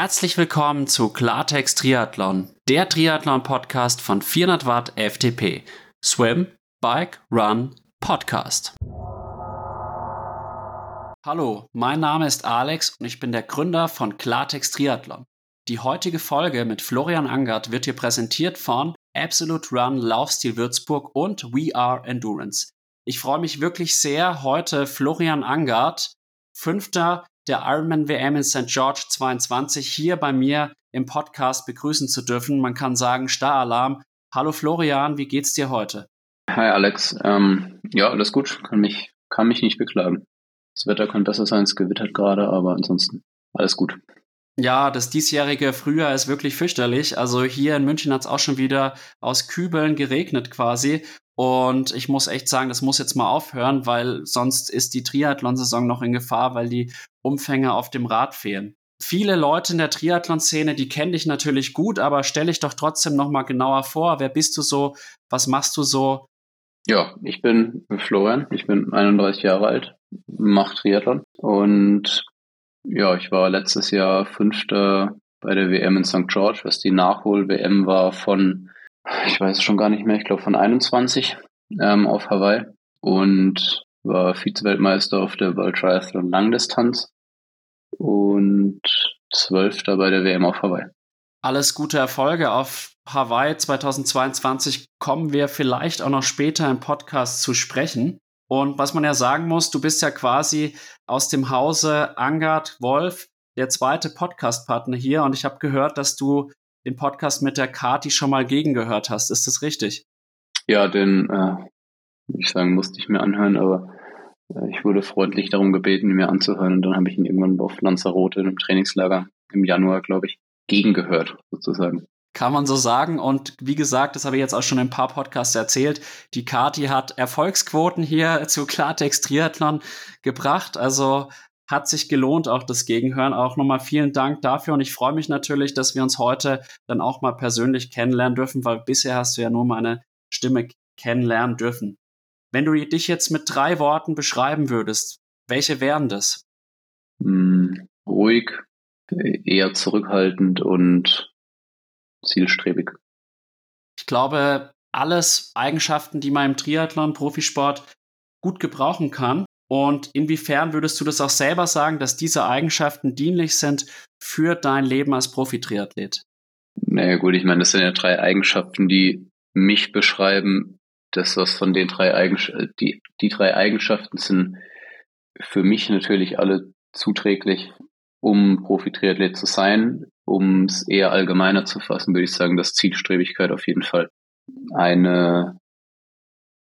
Herzlich willkommen zu Klartext Triathlon, der Triathlon-Podcast von 400 Watt FTP. Swim, Bike, Run, Podcast. Hallo, mein Name ist Alex und ich bin der Gründer von Klartext Triathlon. Die heutige Folge mit Florian Angert wird hier präsentiert von Absolute Run Laufstil Würzburg und We Are Endurance. Ich freue mich wirklich sehr, heute Florian Angert, Fünfter der Ironman WM in St. George 22 hier bei mir im Podcast begrüßen zu dürfen. Man kann sagen, Star-Alarm. Hallo Florian, wie geht's dir heute? Hi Alex, ähm, ja, alles gut, kann mich, kann mich nicht beklagen. Das Wetter kann besser sein, es gewittert gerade, aber ansonsten alles gut. Ja, das diesjährige Frühjahr ist wirklich fürchterlich. Also hier in München hat es auch schon wieder aus Kübeln geregnet quasi. Und ich muss echt sagen, das muss jetzt mal aufhören, weil sonst ist die Triathlon-Saison noch in Gefahr, weil die Umfänge auf dem Rad fehlen. Viele Leute in der Triathlon-Szene, die kenne ich natürlich gut, aber stell dich doch trotzdem noch mal genauer vor. Wer bist du so? Was machst du so? Ja, ich bin Florian, ich bin 31 Jahre alt, mache Triathlon und ja, ich war letztes Jahr Fünfter bei der WM in St. George, was die Nachhol-WM war von ich weiß es schon gar nicht mehr, ich glaube von 21 ähm, auf Hawaii und war Vize-Weltmeister auf der World Triathlon Langdistanz und Zwölfter bei der WM auf Hawaii. Alles gute Erfolge auf Hawaii 2022 kommen wir vielleicht auch noch später im Podcast zu sprechen. Und was man ja sagen muss, du bist ja quasi aus dem Hause Angard Wolf der zweite Podcast-Partner hier und ich habe gehört, dass du den Podcast mit der Kati schon mal gegengehört hast. Ist das richtig? Ja, den, äh, ich sagen, musste ich mir anhören, aber ich wurde freundlich darum gebeten, mir anzuhören und dann habe ich ihn irgendwann auf Lanzarote einem Trainingslager im Januar, glaube ich, gegengehört, sozusagen. Kann man so sagen. Und wie gesagt, das habe ich jetzt auch schon in ein paar Podcasts erzählt. Die Kati hat Erfolgsquoten hier zu Klartext Triathlon gebracht. Also hat sich gelohnt, auch das Gegenhören. Auch nochmal vielen Dank dafür und ich freue mich natürlich, dass wir uns heute dann auch mal persönlich kennenlernen dürfen, weil bisher hast du ja nur meine Stimme kennenlernen dürfen. Wenn du dich jetzt mit drei Worten beschreiben würdest, welche wären das? Hm, ruhig, eher zurückhaltend und zielstrebig. Ich glaube, alles Eigenschaften, die man im Triathlon, Profisport gut gebrauchen kann. Und inwiefern würdest du das auch selber sagen, dass diese Eigenschaften dienlich sind für dein Leben als Profi-Triathlet? Naja gut, ich meine, das sind ja drei Eigenschaften, die mich beschreiben. Das, was von den drei Eigenschaften, die, die drei Eigenschaften sind für mich natürlich alle zuträglich, um Profi-Triathlet zu sein. Um es eher allgemeiner zu fassen, würde ich sagen, dass Zielstrebigkeit auf jeden Fall eine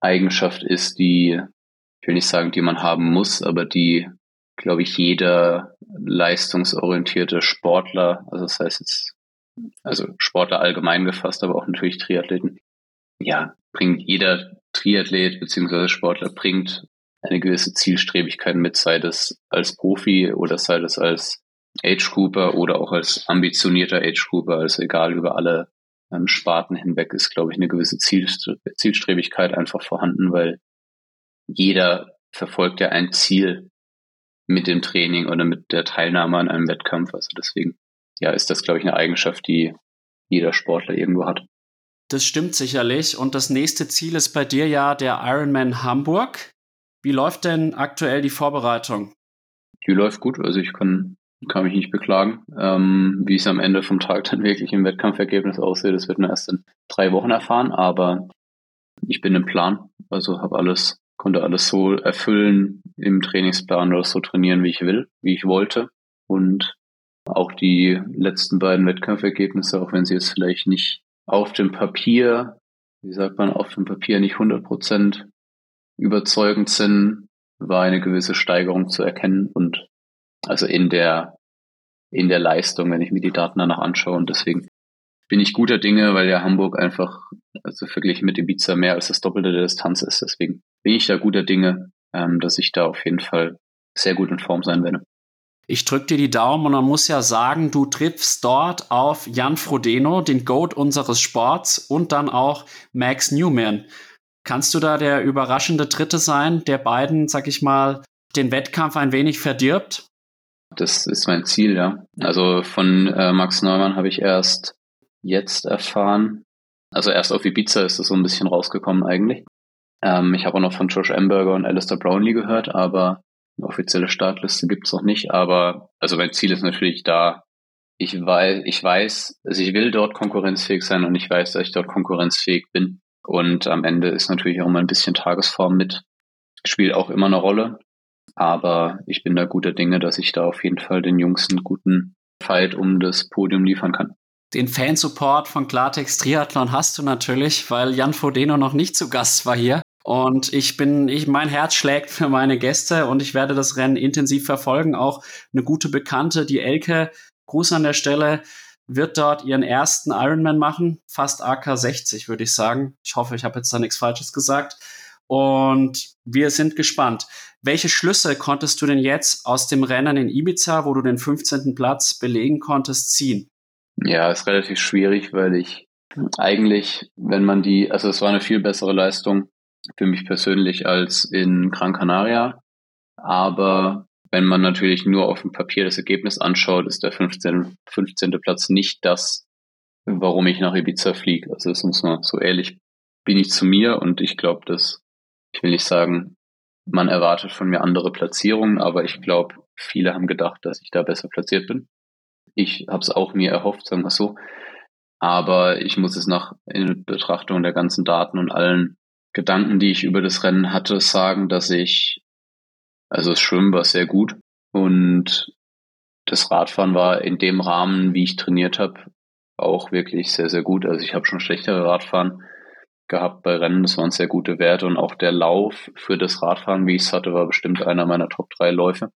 Eigenschaft ist, die ich will nicht sagen, die man haben muss, aber die, glaube ich, jeder leistungsorientierte Sportler, also das heißt jetzt, also Sportler allgemein gefasst, aber auch natürlich Triathleten, ja, bringt jeder Triathlet beziehungsweise Sportler bringt eine gewisse Zielstrebigkeit mit, sei das als Profi oder sei das als Age Grouper oder auch als ambitionierter Age Grouper, also egal über alle ähm, Sparten hinweg ist, glaube ich, eine gewisse Zielstrebigkeit einfach vorhanden, weil jeder verfolgt ja ein Ziel mit dem Training oder mit der Teilnahme an einem Wettkampf. Also deswegen, ja, ist das, glaube ich, eine Eigenschaft, die jeder Sportler irgendwo hat. Das stimmt sicherlich. Und das nächste Ziel ist bei dir ja der Ironman Hamburg. Wie läuft denn aktuell die Vorbereitung? Die läuft gut. Also ich kann, kann mich nicht beklagen. Ähm, wie es am Ende vom Tag dann wirklich im Wettkampfergebnis aussieht, das wird man erst in drei Wochen erfahren. Aber ich bin im Plan. Also habe alles konnte alles so erfüllen im Trainingsplan oder so trainieren, wie ich will, wie ich wollte. Und auch die letzten beiden Wettkampfergebnisse, auch wenn sie jetzt vielleicht nicht auf dem Papier, wie sagt man, auf dem Papier nicht 100 Prozent überzeugend sind, war eine gewisse Steigerung zu erkennen und also in der, in der Leistung, wenn ich mir die Daten danach anschaue. Und deswegen bin ich guter Dinge, weil ja Hamburg einfach, also verglichen mit Ibiza mehr als das Doppelte der Distanz ist. Deswegen bin ich da guter Dinge, ähm, dass ich da auf jeden Fall sehr gut in Form sein werde. Ich drücke dir die Daumen und man muss ja sagen, du triffst dort auf Jan Frodeno, den Goat unseres Sports und dann auch Max Newman. Kannst du da der überraschende Dritte sein, der beiden, sag ich mal, den Wettkampf ein wenig verdirbt? Das ist mein Ziel, ja. Also von äh, Max Neumann habe ich erst jetzt erfahren. Also erst auf Ibiza ist das so ein bisschen rausgekommen eigentlich. Ähm, ich habe auch noch von Josh Amberger und Alistair Brownlee gehört, aber eine offizielle Startliste gibt's noch nicht. Aber also mein Ziel ist natürlich da. Ich weiß, ich weiß, also ich will dort konkurrenzfähig sein und ich weiß, dass ich dort konkurrenzfähig bin. Und am Ende ist natürlich auch mal ein bisschen Tagesform mit, spielt auch immer eine Rolle. Aber ich bin da guter Dinge, dass ich da auf jeden Fall den Jungs einen guten Fight um das Podium liefern kann. Den Fansupport von Klartext Triathlon hast du natürlich, weil Jan Frodeno noch nicht zu Gast war hier. Und ich bin, ich, mein Herz schlägt für meine Gäste und ich werde das Rennen intensiv verfolgen. Auch eine gute Bekannte, die Elke, Gruß an der Stelle, wird dort ihren ersten Ironman machen. Fast AK 60, würde ich sagen. Ich hoffe, ich habe jetzt da nichts Falsches gesagt. Und wir sind gespannt. Welche Schlüsse konntest du denn jetzt aus dem Rennen in Ibiza, wo du den 15. Platz belegen konntest, ziehen? Ja, ist relativ schwierig, weil ich eigentlich, wenn man die, also es war eine viel bessere Leistung für mich persönlich als in Gran Canaria. Aber wenn man natürlich nur auf dem Papier das Ergebnis anschaut, ist der 15. 15. Platz nicht das, warum ich nach Ibiza fliege. Also das muss man so ehrlich bin ich zu mir und ich glaube, dass ich will nicht sagen, man erwartet von mir andere Platzierungen, aber ich glaube, viele haben gedacht, dass ich da besser platziert bin. Ich habe es auch mir erhofft, sagen wir so. Aber ich muss es nach in Betrachtung der ganzen Daten und allen Gedanken, die ich über das Rennen hatte, sagen, dass ich, also das Schwimmen war sehr gut und das Radfahren war in dem Rahmen, wie ich trainiert habe, auch wirklich sehr, sehr gut. Also ich habe schon schlechtere Radfahren gehabt bei Rennen, das waren sehr gute Werte und auch der Lauf für das Radfahren, wie ich es hatte, war bestimmt einer meiner Top drei Läufe.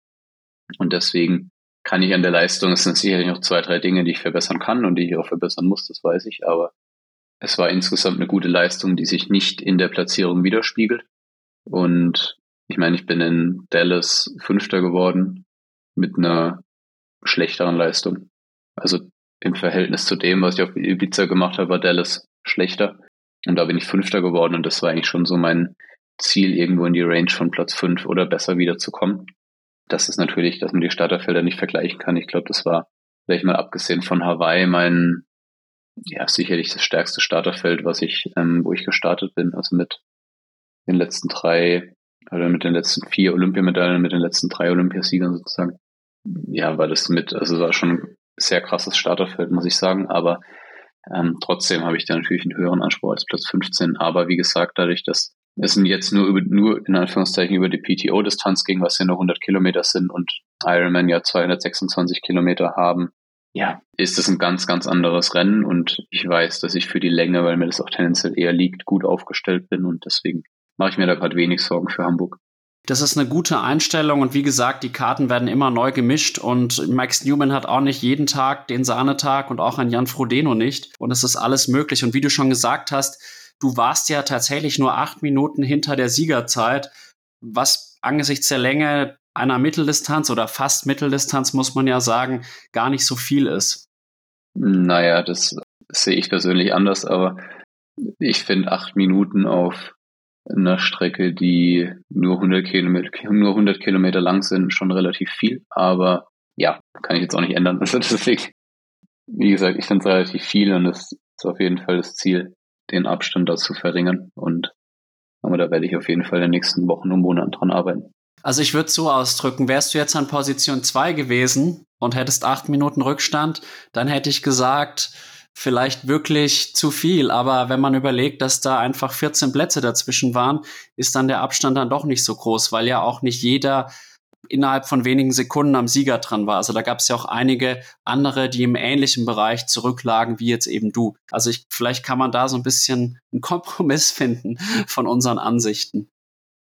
Und deswegen kann ich an der Leistung, es sind sicherlich noch zwei, drei Dinge, die ich verbessern kann und die ich auch verbessern muss, das weiß ich, aber es war insgesamt eine gute Leistung, die sich nicht in der Platzierung widerspiegelt. Und ich meine, ich bin in Dallas Fünfter geworden mit einer schlechteren Leistung. Also im Verhältnis zu dem, was ich auf Ibiza gemacht habe, war Dallas schlechter. Und da bin ich Fünfter geworden und das war eigentlich schon so mein Ziel, irgendwo in die Range von Platz fünf oder besser wiederzukommen. Das ist natürlich, dass man die Starterfelder nicht vergleichen kann. Ich glaube, das war, vielleicht mal abgesehen von Hawaii, mein ja, sicherlich das stärkste Starterfeld, was ich, ähm, wo ich gestartet bin, also mit den letzten drei, oder mit den letzten vier Olympiamedaillen, mit den letzten drei Olympiasiegern sozusagen. Ja, war das mit, also war schon ein sehr krasses Starterfeld, muss ich sagen, aber ähm, trotzdem habe ich da natürlich einen höheren Anspruch als Platz 15. Aber wie gesagt, dadurch, dass es jetzt nur über, nur in Anführungszeichen über die PTO-Distanz ging, was ja nur 100 Kilometer sind und Ironman ja 226 Kilometer haben, ja, ist es ein ganz, ganz anderes Rennen und ich weiß, dass ich für die Länge, weil mir das auch tendenziell eher liegt, gut aufgestellt bin und deswegen mache ich mir da gerade wenig Sorgen für Hamburg. Das ist eine gute Einstellung und wie gesagt, die Karten werden immer neu gemischt und Max Newman hat auch nicht jeden Tag den Sahnetag und auch ein Jan Frodeno nicht und es ist alles möglich und wie du schon gesagt hast, du warst ja tatsächlich nur acht Minuten hinter der Siegerzeit, was angesichts der Länge einer Mitteldistanz oder fast Mitteldistanz, muss man ja sagen, gar nicht so viel ist. Naja, das sehe ich persönlich anders, aber ich finde acht Minuten auf einer Strecke, die nur 100 Kilometer, nur 100 Kilometer lang sind, schon relativ viel. Aber ja, kann ich jetzt auch nicht ändern. Also deswegen, wie gesagt, ich finde es relativ viel und es ist auf jeden Fall das Ziel, den Abstand da zu verringern. Und aber da werde ich auf jeden Fall in den nächsten Wochen und Monaten dran arbeiten. Also ich würde so ausdrücken, wärst du jetzt an Position 2 gewesen und hättest acht Minuten Rückstand, dann hätte ich gesagt, vielleicht wirklich zu viel. Aber wenn man überlegt, dass da einfach 14 Plätze dazwischen waren, ist dann der Abstand dann doch nicht so groß, weil ja auch nicht jeder innerhalb von wenigen Sekunden am Sieger dran war. Also da gab es ja auch einige andere, die im ähnlichen Bereich zurücklagen wie jetzt eben du. Also ich, vielleicht kann man da so ein bisschen einen Kompromiss finden von unseren Ansichten.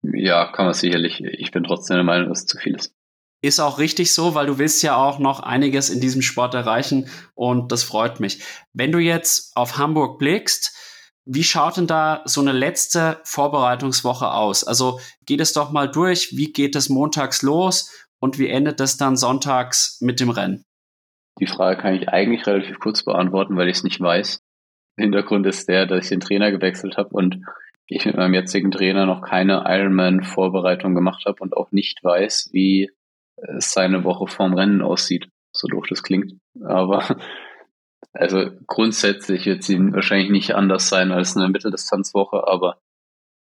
Ja, kann man sicherlich. Ich bin trotzdem der Meinung, dass es zu viel ist. Ist auch richtig so, weil du willst ja auch noch einiges in diesem Sport erreichen und das freut mich. Wenn du jetzt auf Hamburg blickst, wie schaut denn da so eine letzte Vorbereitungswoche aus? Also geht es doch mal durch, wie geht es montags los und wie endet es dann sonntags mit dem Rennen? Die Frage kann ich eigentlich relativ kurz beantworten, weil ich es nicht weiß. Hintergrund ist der, dass ich den Trainer gewechselt habe und ich mit meinem jetzigen Trainer noch keine Ironman-Vorbereitung gemacht habe und auch nicht weiß, wie seine Woche vorm Rennen aussieht, so doof das klingt. Aber also grundsätzlich wird sie wahrscheinlich nicht anders sein als eine Mitteldistanzwoche, aber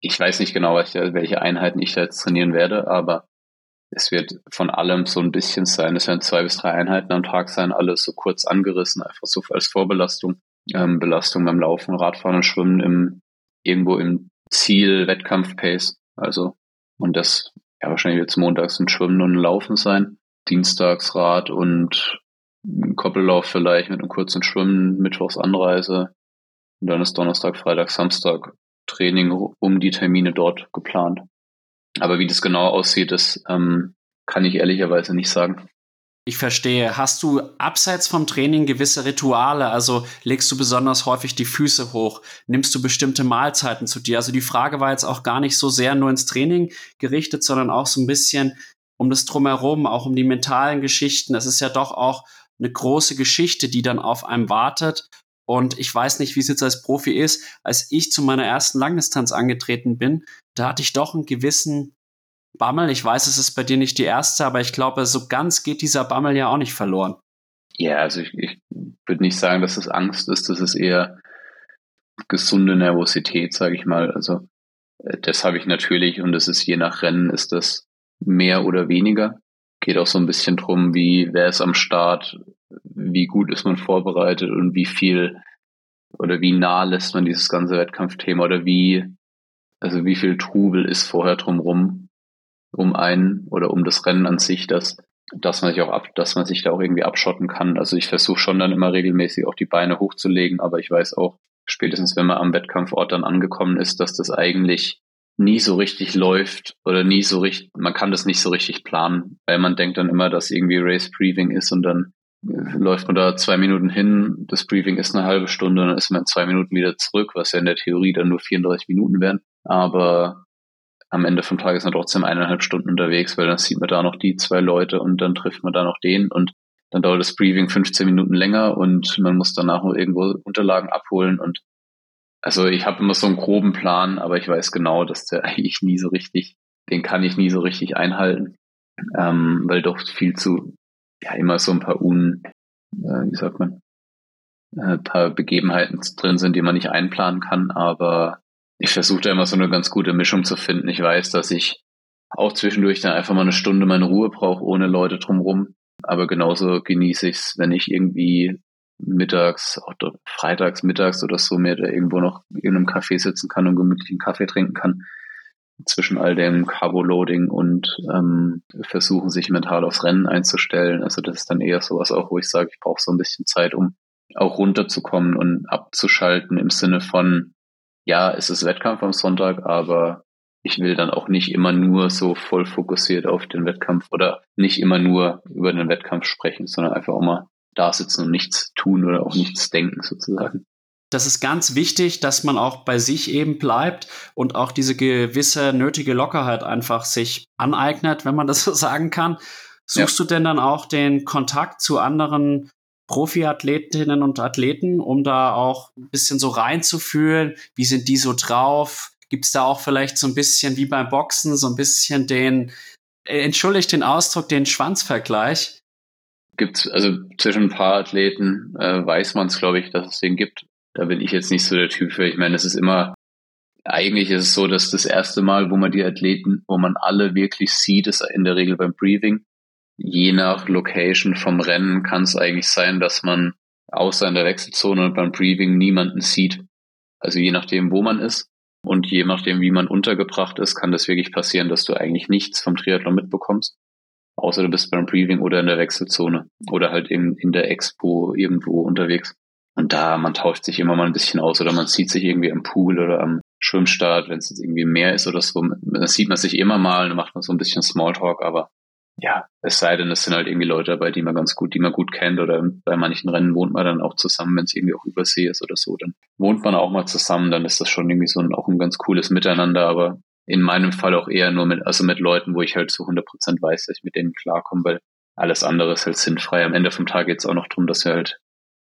ich weiß nicht genau, welche Einheiten ich da jetzt trainieren werde, aber es wird von allem so ein bisschen sein. Es werden zwei bis drei Einheiten am Tag sein, alles so kurz angerissen, einfach so als Vorbelastung. Ähm, Belastung beim Laufen, Radfahren und Schwimmen im, irgendwo im Ziel, Wettkampf-Pace. Also, und das, ja, wahrscheinlich wird es montags ein Schwimmen und ein Laufen sein. Dienstags Rad und Koppellauf vielleicht mit einem kurzen Schwimmen, Mittwochs Anreise. Und dann ist Donnerstag, Freitag, Samstag Training um die Termine dort geplant. Aber wie das genau aussieht, das ähm, kann ich ehrlicherweise nicht sagen. Ich verstehe. Hast du abseits vom Training gewisse Rituale? Also legst du besonders häufig die Füße hoch? Nimmst du bestimmte Mahlzeiten zu dir? Also die Frage war jetzt auch gar nicht so sehr nur ins Training gerichtet, sondern auch so ein bisschen um das drumherum, auch um die mentalen Geschichten. Es ist ja doch auch eine große Geschichte, die dann auf einem wartet. Und ich weiß nicht, wie es jetzt als Profi ist. Als ich zu meiner ersten Langdistanz angetreten bin, da hatte ich doch einen gewissen Bammel. Ich weiß, es ist bei dir nicht die erste, aber ich glaube, so ganz geht dieser Bammel ja auch nicht verloren. Ja, also ich, ich würde nicht sagen, dass es Angst ist, das ist eher gesunde Nervosität, sage ich mal. Also äh, das habe ich natürlich und das ist je nach Rennen ist das mehr oder weniger. Geht auch so ein bisschen drum, wie wer ist am Start, wie gut ist man vorbereitet und wie viel oder wie nah lässt man dieses ganze Wettkampfthema oder wie also wie viel Trubel ist vorher drumrum um einen oder um das Rennen an sich, dass, dass man sich auch ab, dass man sich da auch irgendwie abschotten kann. Also ich versuche schon dann immer regelmäßig auch die Beine hochzulegen, aber ich weiß auch, spätestens wenn man am Wettkampfort dann angekommen ist, dass das eigentlich nie so richtig läuft oder nie so richtig, man kann das nicht so richtig planen, weil man denkt dann immer, dass irgendwie Race Briefing ist und dann äh, läuft man da zwei Minuten hin, das Briefing ist eine halbe Stunde, dann ist man zwei Minuten wieder zurück, was ja in der Theorie dann nur 34 Minuten wären. Aber am Ende vom Tag ist man trotzdem eineinhalb Stunden unterwegs, weil dann sieht man da noch die zwei Leute und dann trifft man da noch den und dann dauert das Briefing 15 Minuten länger und man muss danach noch irgendwo Unterlagen abholen und also ich habe immer so einen groben Plan, aber ich weiß genau, dass der eigentlich nie so richtig, den kann ich nie so richtig einhalten, ähm, weil doch viel zu, ja immer so ein paar un, äh, wie sagt man, ein äh, paar Begebenheiten drin sind, die man nicht einplanen kann, aber ich versuche da immer so eine ganz gute Mischung zu finden. Ich weiß, dass ich auch zwischendurch dann einfach mal eine Stunde meine Ruhe brauche, ohne Leute drumrum. Aber genauso genieße ich es, wenn ich irgendwie mittags, oder freitags, mittags oder so mir da irgendwo noch in einem Café sitzen kann und gemütlichen Kaffee trinken kann. Zwischen all dem Carbo-Loading und ähm, versuchen, sich mental aufs Rennen einzustellen. Also das ist dann eher sowas auch, wo ich sage, ich brauche so ein bisschen Zeit, um auch runterzukommen und abzuschalten im Sinne von, ja, es ist Wettkampf am Sonntag, aber ich will dann auch nicht immer nur so voll fokussiert auf den Wettkampf oder nicht immer nur über den Wettkampf sprechen, sondern einfach auch mal da sitzen und nichts tun oder auch nichts denken sozusagen. Das ist ganz wichtig, dass man auch bei sich eben bleibt und auch diese gewisse nötige Lockerheit einfach sich aneignet, wenn man das so sagen kann. Suchst ja. du denn dann auch den Kontakt zu anderen Profiathletinnen und Athleten, um da auch ein bisschen so reinzufühlen, wie sind die so drauf? Gibt es da auch vielleicht so ein bisschen wie beim Boxen, so ein bisschen den, äh, entschuldigt den Ausdruck, den Schwanzvergleich? Gibt's, also zwischen ein paar Athleten äh, weiß man es, glaube ich, dass es den gibt. Da bin ich jetzt nicht so der Typ für. Ich meine, es ist immer, eigentlich ist es so, dass das erste Mal, wo man die Athleten, wo man alle wirklich sieht, ist in der Regel beim Briefing je nach Location vom Rennen kann es eigentlich sein, dass man außer in der Wechselzone und beim Briefing niemanden sieht. Also je nachdem, wo man ist und je nachdem, wie man untergebracht ist, kann das wirklich passieren, dass du eigentlich nichts vom Triathlon mitbekommst. Außer du bist beim Briefing oder in der Wechselzone oder halt in, in der Expo irgendwo unterwegs. Und da, man tauscht sich immer mal ein bisschen aus oder man sieht sich irgendwie am Pool oder am Schwimmstart, wenn es jetzt irgendwie mehr ist oder so. Dann sieht man sich immer mal, dann macht man so ein bisschen Smalltalk, aber ja, es sei denn, es sind halt irgendwie Leute dabei, die man ganz gut, die man gut kennt oder bei manchen Rennen wohnt man dann auch zusammen, wenn es irgendwie auch übersee ist oder so, dann wohnt man auch mal zusammen, dann ist das schon irgendwie so ein, auch ein ganz cooles Miteinander, aber in meinem Fall auch eher nur mit, also mit Leuten, wo ich halt zu 100 Prozent weiß, dass ich mit denen klarkomme, weil alles andere ist halt sinnfrei. Am Ende vom Tag geht es auch noch darum, dass wir halt,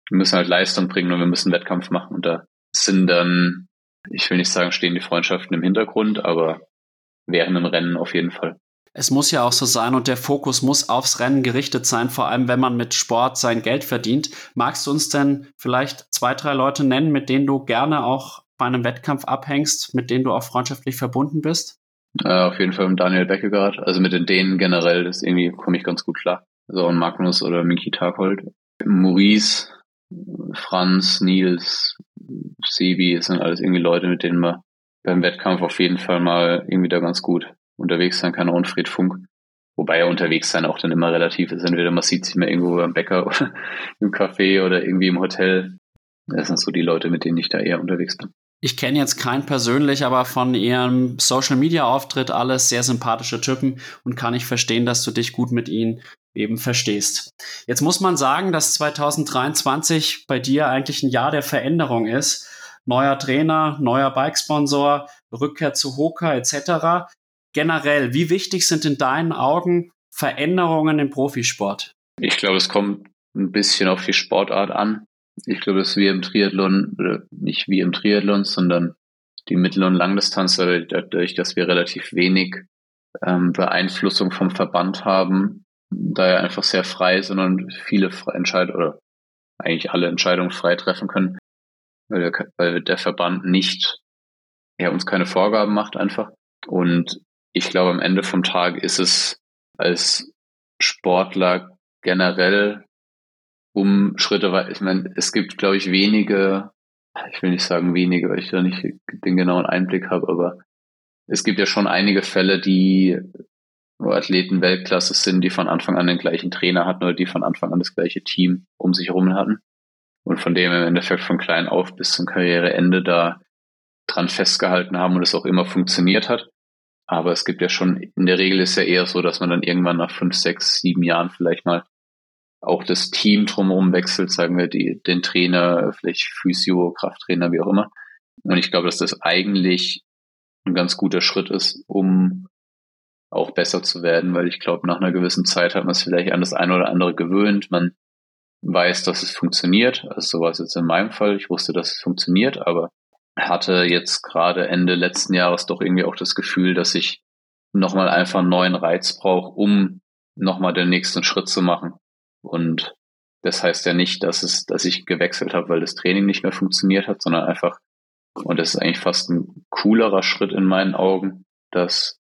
wir müssen halt Leistung bringen und wir müssen Wettkampf machen und da sind dann, ich will nicht sagen, stehen die Freundschaften im Hintergrund, aber während dem Rennen auf jeden Fall. Es muss ja auch so sein und der Fokus muss aufs Rennen gerichtet sein, vor allem wenn man mit Sport sein Geld verdient. Magst du uns denn vielleicht zwei, drei Leute nennen, mit denen du gerne auch bei einem Wettkampf abhängst, mit denen du auch freundschaftlich verbunden bist? Äh, auf jeden Fall mit Daniel Beckegaard. Also mit den Dänen generell, das irgendwie komme ich ganz gut klar. So ein Magnus oder Miki Taghold. Maurice, Franz, Nils, Sebi, das sind alles irgendwie Leute, mit denen man beim Wettkampf auf jeden Fall mal irgendwie da ganz gut unterwegs sein kann, und Fred Funk. Wobei ja unterwegs sein auch dann immer relativ ist. Entweder man sieht sich mal irgendwo beim Bäcker oder im Café oder irgendwie im Hotel. Das sind so die Leute, mit denen ich da eher unterwegs bin. Ich kenne jetzt keinen persönlich, aber von ihrem Social Media Auftritt alles sehr sympathische Typen und kann ich verstehen, dass du dich gut mit ihnen eben verstehst. Jetzt muss man sagen, dass 2023 bei dir eigentlich ein Jahr der Veränderung ist. Neuer Trainer, neuer Bikesponsor, Rückkehr zu Hoka etc generell, wie wichtig sind in deinen Augen Veränderungen im Profisport? Ich glaube, es kommt ein bisschen auf die Sportart an. Ich glaube, dass wir im Triathlon, oder nicht wie im Triathlon, sondern die Mittel- und Langdistanz, dadurch, dass wir relativ wenig ähm, Beeinflussung vom Verband haben, da er einfach sehr frei ist und viele Entscheidungen oder eigentlich alle Entscheidungen frei treffen können, weil der, weil der Verband nicht, er uns keine Vorgaben macht einfach. Und ich glaube, am Ende vom Tag ist es als Sportler generell um Schritte weit. Ich meine, es gibt, glaube ich, wenige, ich will nicht sagen wenige, weil ich da nicht den genauen Einblick habe, aber es gibt ja schon einige Fälle, die wo Athleten Weltklasse sind, die von Anfang an den gleichen Trainer hatten oder die von Anfang an das gleiche Team um sich herum hatten. Und von dem im Endeffekt von klein auf bis zum Karriereende da dran festgehalten haben und es auch immer funktioniert hat. Aber es gibt ja schon, in der Regel ist ja eher so, dass man dann irgendwann nach fünf, sechs, sieben Jahren vielleicht mal auch das Team drumherum wechselt, sagen wir, die, den Trainer, vielleicht Physio, Krafttrainer, wie auch immer. Und ich glaube, dass das eigentlich ein ganz guter Schritt ist, um auch besser zu werden, weil ich glaube, nach einer gewissen Zeit hat man es vielleicht an das eine oder andere gewöhnt. Man weiß, dass es funktioniert. Also so war es jetzt in meinem Fall. Ich wusste, dass es funktioniert, aber hatte jetzt gerade Ende letzten Jahres doch irgendwie auch das Gefühl, dass ich nochmal einfach einen neuen Reiz brauche, um nochmal den nächsten Schritt zu machen. Und das heißt ja nicht, dass es, dass ich gewechselt habe, weil das Training nicht mehr funktioniert hat, sondern einfach, und das ist eigentlich fast ein coolerer Schritt in meinen Augen, dass,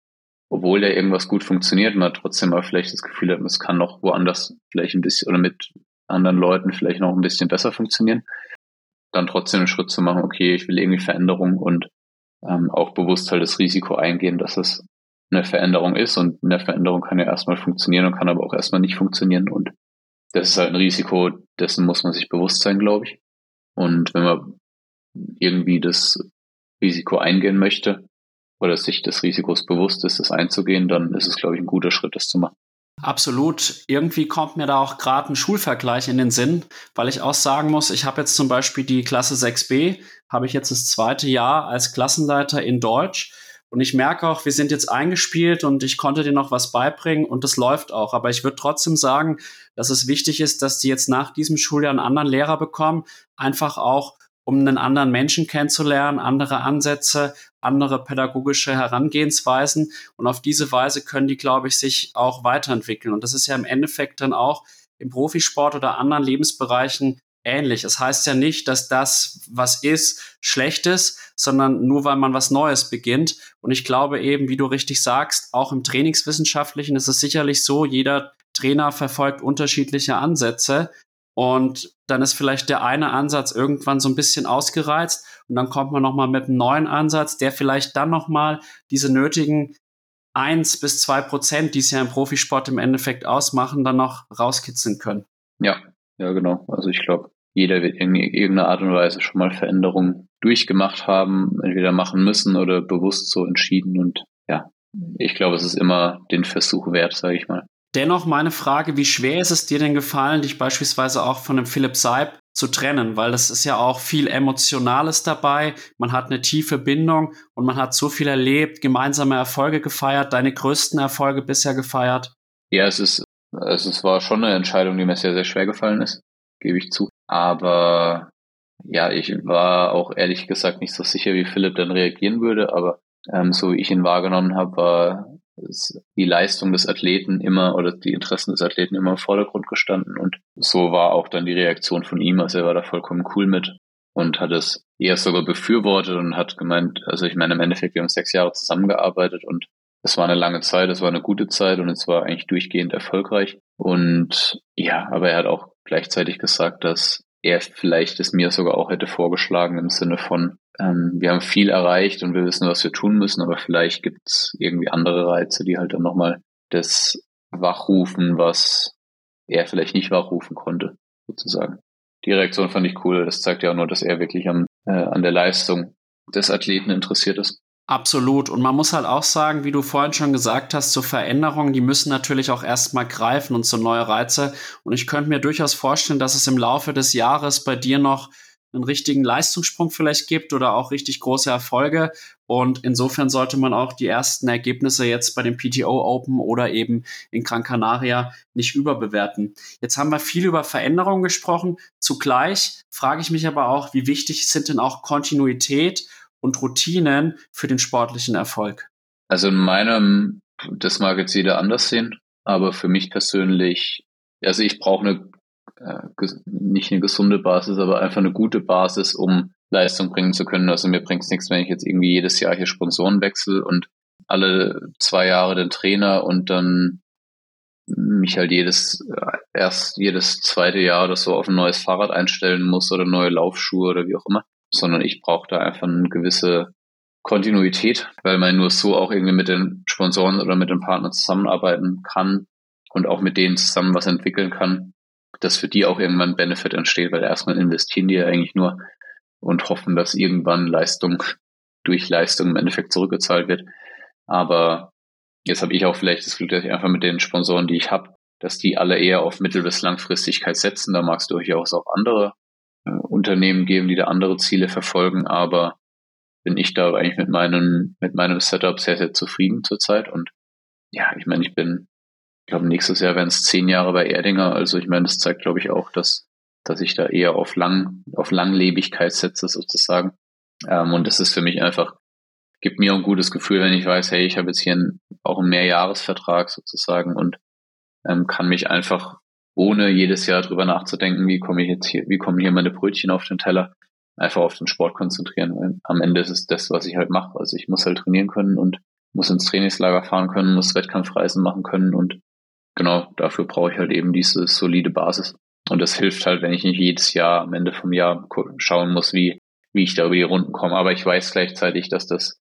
obwohl da irgendwas gut funktioniert, man trotzdem mal vielleicht das Gefühl hat, es kann noch woanders vielleicht ein bisschen oder mit anderen Leuten vielleicht noch ein bisschen besser funktionieren dann trotzdem einen Schritt zu machen, okay, ich will irgendwie Veränderung und ähm, auch bewusst halt das Risiko eingehen, dass es eine Veränderung ist und eine Veränderung kann ja erstmal funktionieren und kann aber auch erstmal nicht funktionieren und das ist halt ein Risiko, dessen muss man sich bewusst sein, glaube ich. Und wenn man irgendwie das Risiko eingehen möchte oder sich des Risikos bewusst ist, das einzugehen, dann ist es, glaube ich, ein guter Schritt, das zu machen. Absolut. Irgendwie kommt mir da auch gerade ein Schulvergleich in den Sinn, weil ich auch sagen muss, ich habe jetzt zum Beispiel die Klasse 6b, habe ich jetzt das zweite Jahr als Klassenleiter in Deutsch. Und ich merke auch, wir sind jetzt eingespielt und ich konnte dir noch was beibringen und das läuft auch. Aber ich würde trotzdem sagen, dass es wichtig ist, dass die jetzt nach diesem Schuljahr einen anderen Lehrer bekommen, einfach auch um einen anderen Menschen kennenzulernen, andere Ansätze, andere pädagogische Herangehensweisen. Und auf diese Weise können die, glaube ich, sich auch weiterentwickeln. Und das ist ja im Endeffekt dann auch im Profisport oder anderen Lebensbereichen ähnlich. Es das heißt ja nicht, dass das, was ist, schlecht ist, sondern nur weil man was Neues beginnt. Und ich glaube eben, wie du richtig sagst, auch im Trainingswissenschaftlichen ist es sicherlich so, jeder Trainer verfolgt unterschiedliche Ansätze. Und dann ist vielleicht der eine Ansatz irgendwann so ein bisschen ausgereizt und dann kommt man nochmal mit einem neuen Ansatz, der vielleicht dann nochmal diese nötigen eins bis zwei Prozent, die es ja im Profisport im Endeffekt ausmachen, dann noch rauskitzeln können. Ja, ja, genau. Also ich glaube, jeder wird in irgendeiner Art und Weise schon mal Veränderungen durchgemacht haben, entweder machen müssen oder bewusst so entschieden. Und ja, ich glaube, es ist immer den Versuch wert, sage ich mal. Dennoch meine Frage, wie schwer ist es dir denn gefallen, dich beispielsweise auch von dem Philipp Seib zu trennen? Weil das ist ja auch viel Emotionales dabei. Man hat eine tiefe Bindung und man hat so viel erlebt, gemeinsame Erfolge gefeiert, deine größten Erfolge bisher gefeiert. Ja, es ist, es war schon eine Entscheidung, die mir sehr, sehr schwer gefallen ist, gebe ich zu. Aber ja, ich war auch ehrlich gesagt nicht so sicher, wie Philipp dann reagieren würde, aber ähm, so wie ich ihn wahrgenommen habe, war die Leistung des Athleten immer oder die Interessen des Athleten immer im Vordergrund gestanden und so war auch dann die Reaktion von ihm. Also er war da vollkommen cool mit und hat es eher sogar befürwortet und hat gemeint, also ich meine im Endeffekt, wir haben sechs Jahre zusammengearbeitet und es war eine lange Zeit, es war eine gute Zeit und es war eigentlich durchgehend erfolgreich. Und ja, aber er hat auch gleichzeitig gesagt, dass er vielleicht es mir sogar auch hätte vorgeschlagen im Sinne von, ähm, wir haben viel erreicht und wir wissen, was wir tun müssen, aber vielleicht gibt es irgendwie andere Reize, die halt dann nochmal das wachrufen, was er vielleicht nicht wachrufen konnte, sozusagen. Die Reaktion fand ich cool. Das zeigt ja auch nur, dass er wirklich am, äh, an der Leistung des Athleten interessiert ist. Absolut. Und man muss halt auch sagen, wie du vorhin schon gesagt hast, so Veränderungen, die müssen natürlich auch erstmal greifen und so neue Reize. Und ich könnte mir durchaus vorstellen, dass es im Laufe des Jahres bei dir noch einen richtigen Leistungssprung vielleicht gibt oder auch richtig große Erfolge. Und insofern sollte man auch die ersten Ergebnisse jetzt bei dem PTO Open oder eben in Gran Canaria nicht überbewerten. Jetzt haben wir viel über Veränderungen gesprochen. Zugleich frage ich mich aber auch, wie wichtig sind denn auch Kontinuität und Routinen für den sportlichen Erfolg? Also in meinem, das mag jetzt jeder anders sehen, aber für mich persönlich, also ich brauche eine, äh, nicht eine gesunde Basis, aber einfach eine gute Basis, um Leistung bringen zu können. Also mir bringt es nichts, wenn ich jetzt irgendwie jedes Jahr hier Sponsoren wechsle und alle zwei Jahre den Trainer und dann mich halt jedes, äh, erst jedes zweite Jahr oder so auf ein neues Fahrrad einstellen muss oder neue Laufschuhe oder wie auch immer sondern ich brauche da einfach eine gewisse Kontinuität, weil man nur so auch irgendwie mit den Sponsoren oder mit den Partnern zusammenarbeiten kann und auch mit denen zusammen was entwickeln kann, dass für die auch irgendwann Benefit entsteht, weil erstmal investieren die ja eigentlich nur und hoffen, dass irgendwann Leistung durch Leistung im Endeffekt zurückgezahlt wird. Aber jetzt habe ich auch vielleicht das Glück, dass ich einfach mit den Sponsoren, die ich habe, dass die alle eher auf Mittel- bis Langfristigkeit setzen. Da magst du durchaus auch andere äh, Unternehmen geben, die da andere Ziele verfolgen, aber bin ich da eigentlich mit meinem, mit meinem Setup sehr, sehr zufrieden zurzeit. Und ja, ich meine, ich bin, ich glaube, nächstes Jahr werden es zehn Jahre bei Erdinger. Also ich meine, das zeigt, glaube ich, auch, dass, dass ich da eher auf lang, auf Langlebigkeit setze, sozusagen. Ähm, und das ist für mich einfach, gibt mir ein gutes Gefühl, wenn ich weiß, hey, ich habe jetzt hier einen, auch einen Mehrjahresvertrag sozusagen und ähm, kann mich einfach ohne jedes Jahr drüber nachzudenken, wie komme ich jetzt hier, wie kommen hier meine Brötchen auf den Teller, einfach auf den Sport konzentrieren. Weil am Ende ist es das, was ich halt mache. Also ich muss halt trainieren können und muss ins Trainingslager fahren können, muss Wettkampfreisen machen können und genau dafür brauche ich halt eben diese solide Basis. Und das hilft halt, wenn ich nicht jedes Jahr am Ende vom Jahr schauen muss, wie, wie ich da über die Runden komme. Aber ich weiß gleichzeitig, dass das,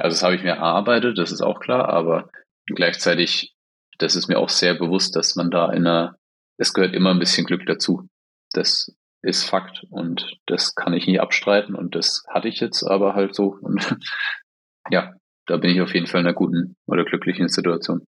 also das habe ich mir erarbeitet, das ist auch klar, aber gleichzeitig, das ist mir auch sehr bewusst, dass man da in einer es gehört immer ein bisschen Glück dazu. Das ist Fakt und das kann ich nie abstreiten und das hatte ich jetzt aber halt so und ja, da bin ich auf jeden Fall in einer guten oder glücklichen Situation.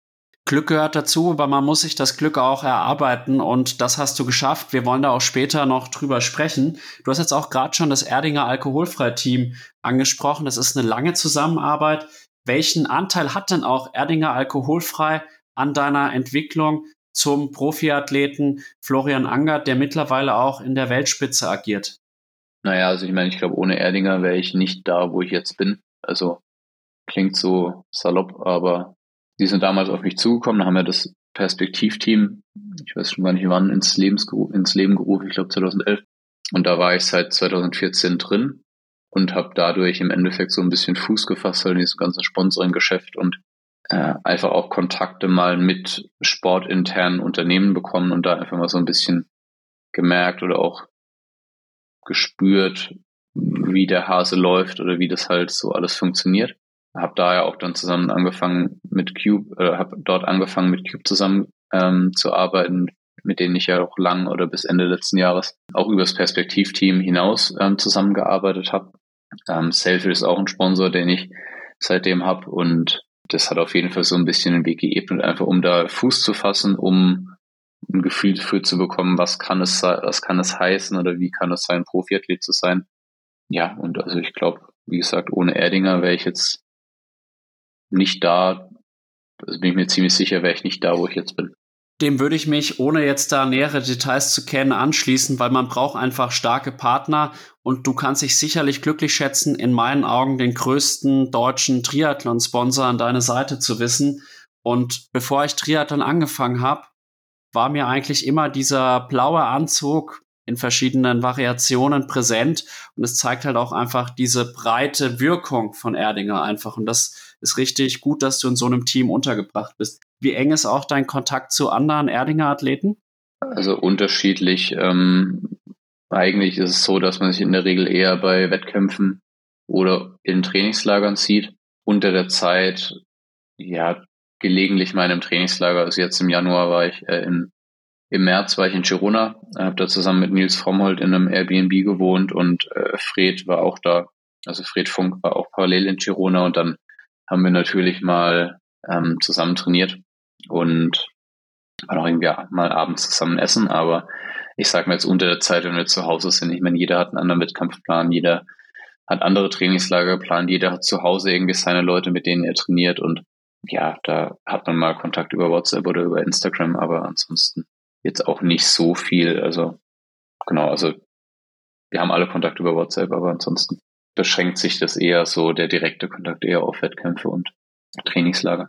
Glück gehört dazu, aber man muss sich das Glück auch erarbeiten und das hast du geschafft. Wir wollen da auch später noch drüber sprechen. Du hast jetzt auch gerade schon das Erdinger Alkoholfrei-Team angesprochen. Das ist eine lange Zusammenarbeit. Welchen Anteil hat denn auch Erdinger Alkoholfrei an deiner Entwicklung? Zum Profiathleten Florian Angert, der mittlerweile auch in der Weltspitze agiert? Naja, also ich meine, ich glaube, ohne Erdinger wäre ich nicht da, wo ich jetzt bin. Also klingt so salopp, aber die sind damals auf mich zugekommen, haben ja das Perspektivteam, ich weiß schon gar nicht wann, ins, ins Leben gerufen, ich glaube 2011. Und da war ich seit 2014 drin und habe dadurch im Endeffekt so ein bisschen Fuß gefasst halt in diesem ganzen Sponsoring-Geschäft und äh, einfach auch Kontakte mal mit sportinternen Unternehmen bekommen und da einfach mal so ein bisschen gemerkt oder auch gespürt, wie der Hase läuft oder wie das halt so alles funktioniert. Hab da ja auch dann zusammen angefangen mit Cube, äh, habe dort angefangen mit Cube zusammen ähm, zu arbeiten, mit denen ich ja auch lang oder bis Ende letzten Jahres auch übers Perspektivteam hinaus ähm, zusammengearbeitet habe. Ähm, Selfie ist auch ein Sponsor, den ich seitdem habe und das hat auf jeden Fall so ein bisschen den Weg geebnet, einfach um da Fuß zu fassen, um ein Gefühl dafür zu bekommen, was kann es, was kann es heißen oder wie kann es sein, Profiathlet zu sein. Ja, und also ich glaube, wie gesagt, ohne Erdinger wäre ich jetzt nicht da, also bin ich mir ziemlich sicher, wäre ich nicht da, wo ich jetzt bin. Dem würde ich mich, ohne jetzt da nähere Details zu kennen, anschließen, weil man braucht einfach starke Partner und du kannst dich sicherlich glücklich schätzen, in meinen Augen den größten deutschen Triathlon-Sponsor an deine Seite zu wissen. Und bevor ich Triathlon angefangen habe, war mir eigentlich immer dieser blaue Anzug in verschiedenen Variationen präsent und es zeigt halt auch einfach diese breite Wirkung von Erdinger einfach und das ist richtig gut, dass du in so einem Team untergebracht bist. Wie eng ist auch dein Kontakt zu anderen Erdinger Athleten? Also unterschiedlich. Ähm, eigentlich ist es so, dass man sich in der Regel eher bei Wettkämpfen oder in Trainingslagern sieht. Unter der Zeit, ja, gelegentlich mal in einem Trainingslager. Also jetzt im Januar war ich äh, in, im März war ich in Girona, habe da zusammen mit Nils Frommholt in einem Airbnb gewohnt und äh, Fred war auch da. Also Fred Funk war auch parallel in Girona und dann haben wir natürlich mal ähm, zusammen trainiert und auch irgendwie mal abends zusammen essen, aber ich sage mir jetzt unter der Zeit, wenn wir zu Hause sind, ich meine, jeder hat einen anderen Wettkampfplan, jeder hat andere Trainingslager geplant, jeder hat zu Hause irgendwie seine Leute, mit denen er trainiert und ja, da hat man mal Kontakt über WhatsApp oder über Instagram, aber ansonsten jetzt auch nicht so viel. Also genau, also wir haben alle Kontakt über WhatsApp, aber ansonsten beschränkt sich das eher so der direkte Kontakt eher auf Wettkämpfe und Trainingslager.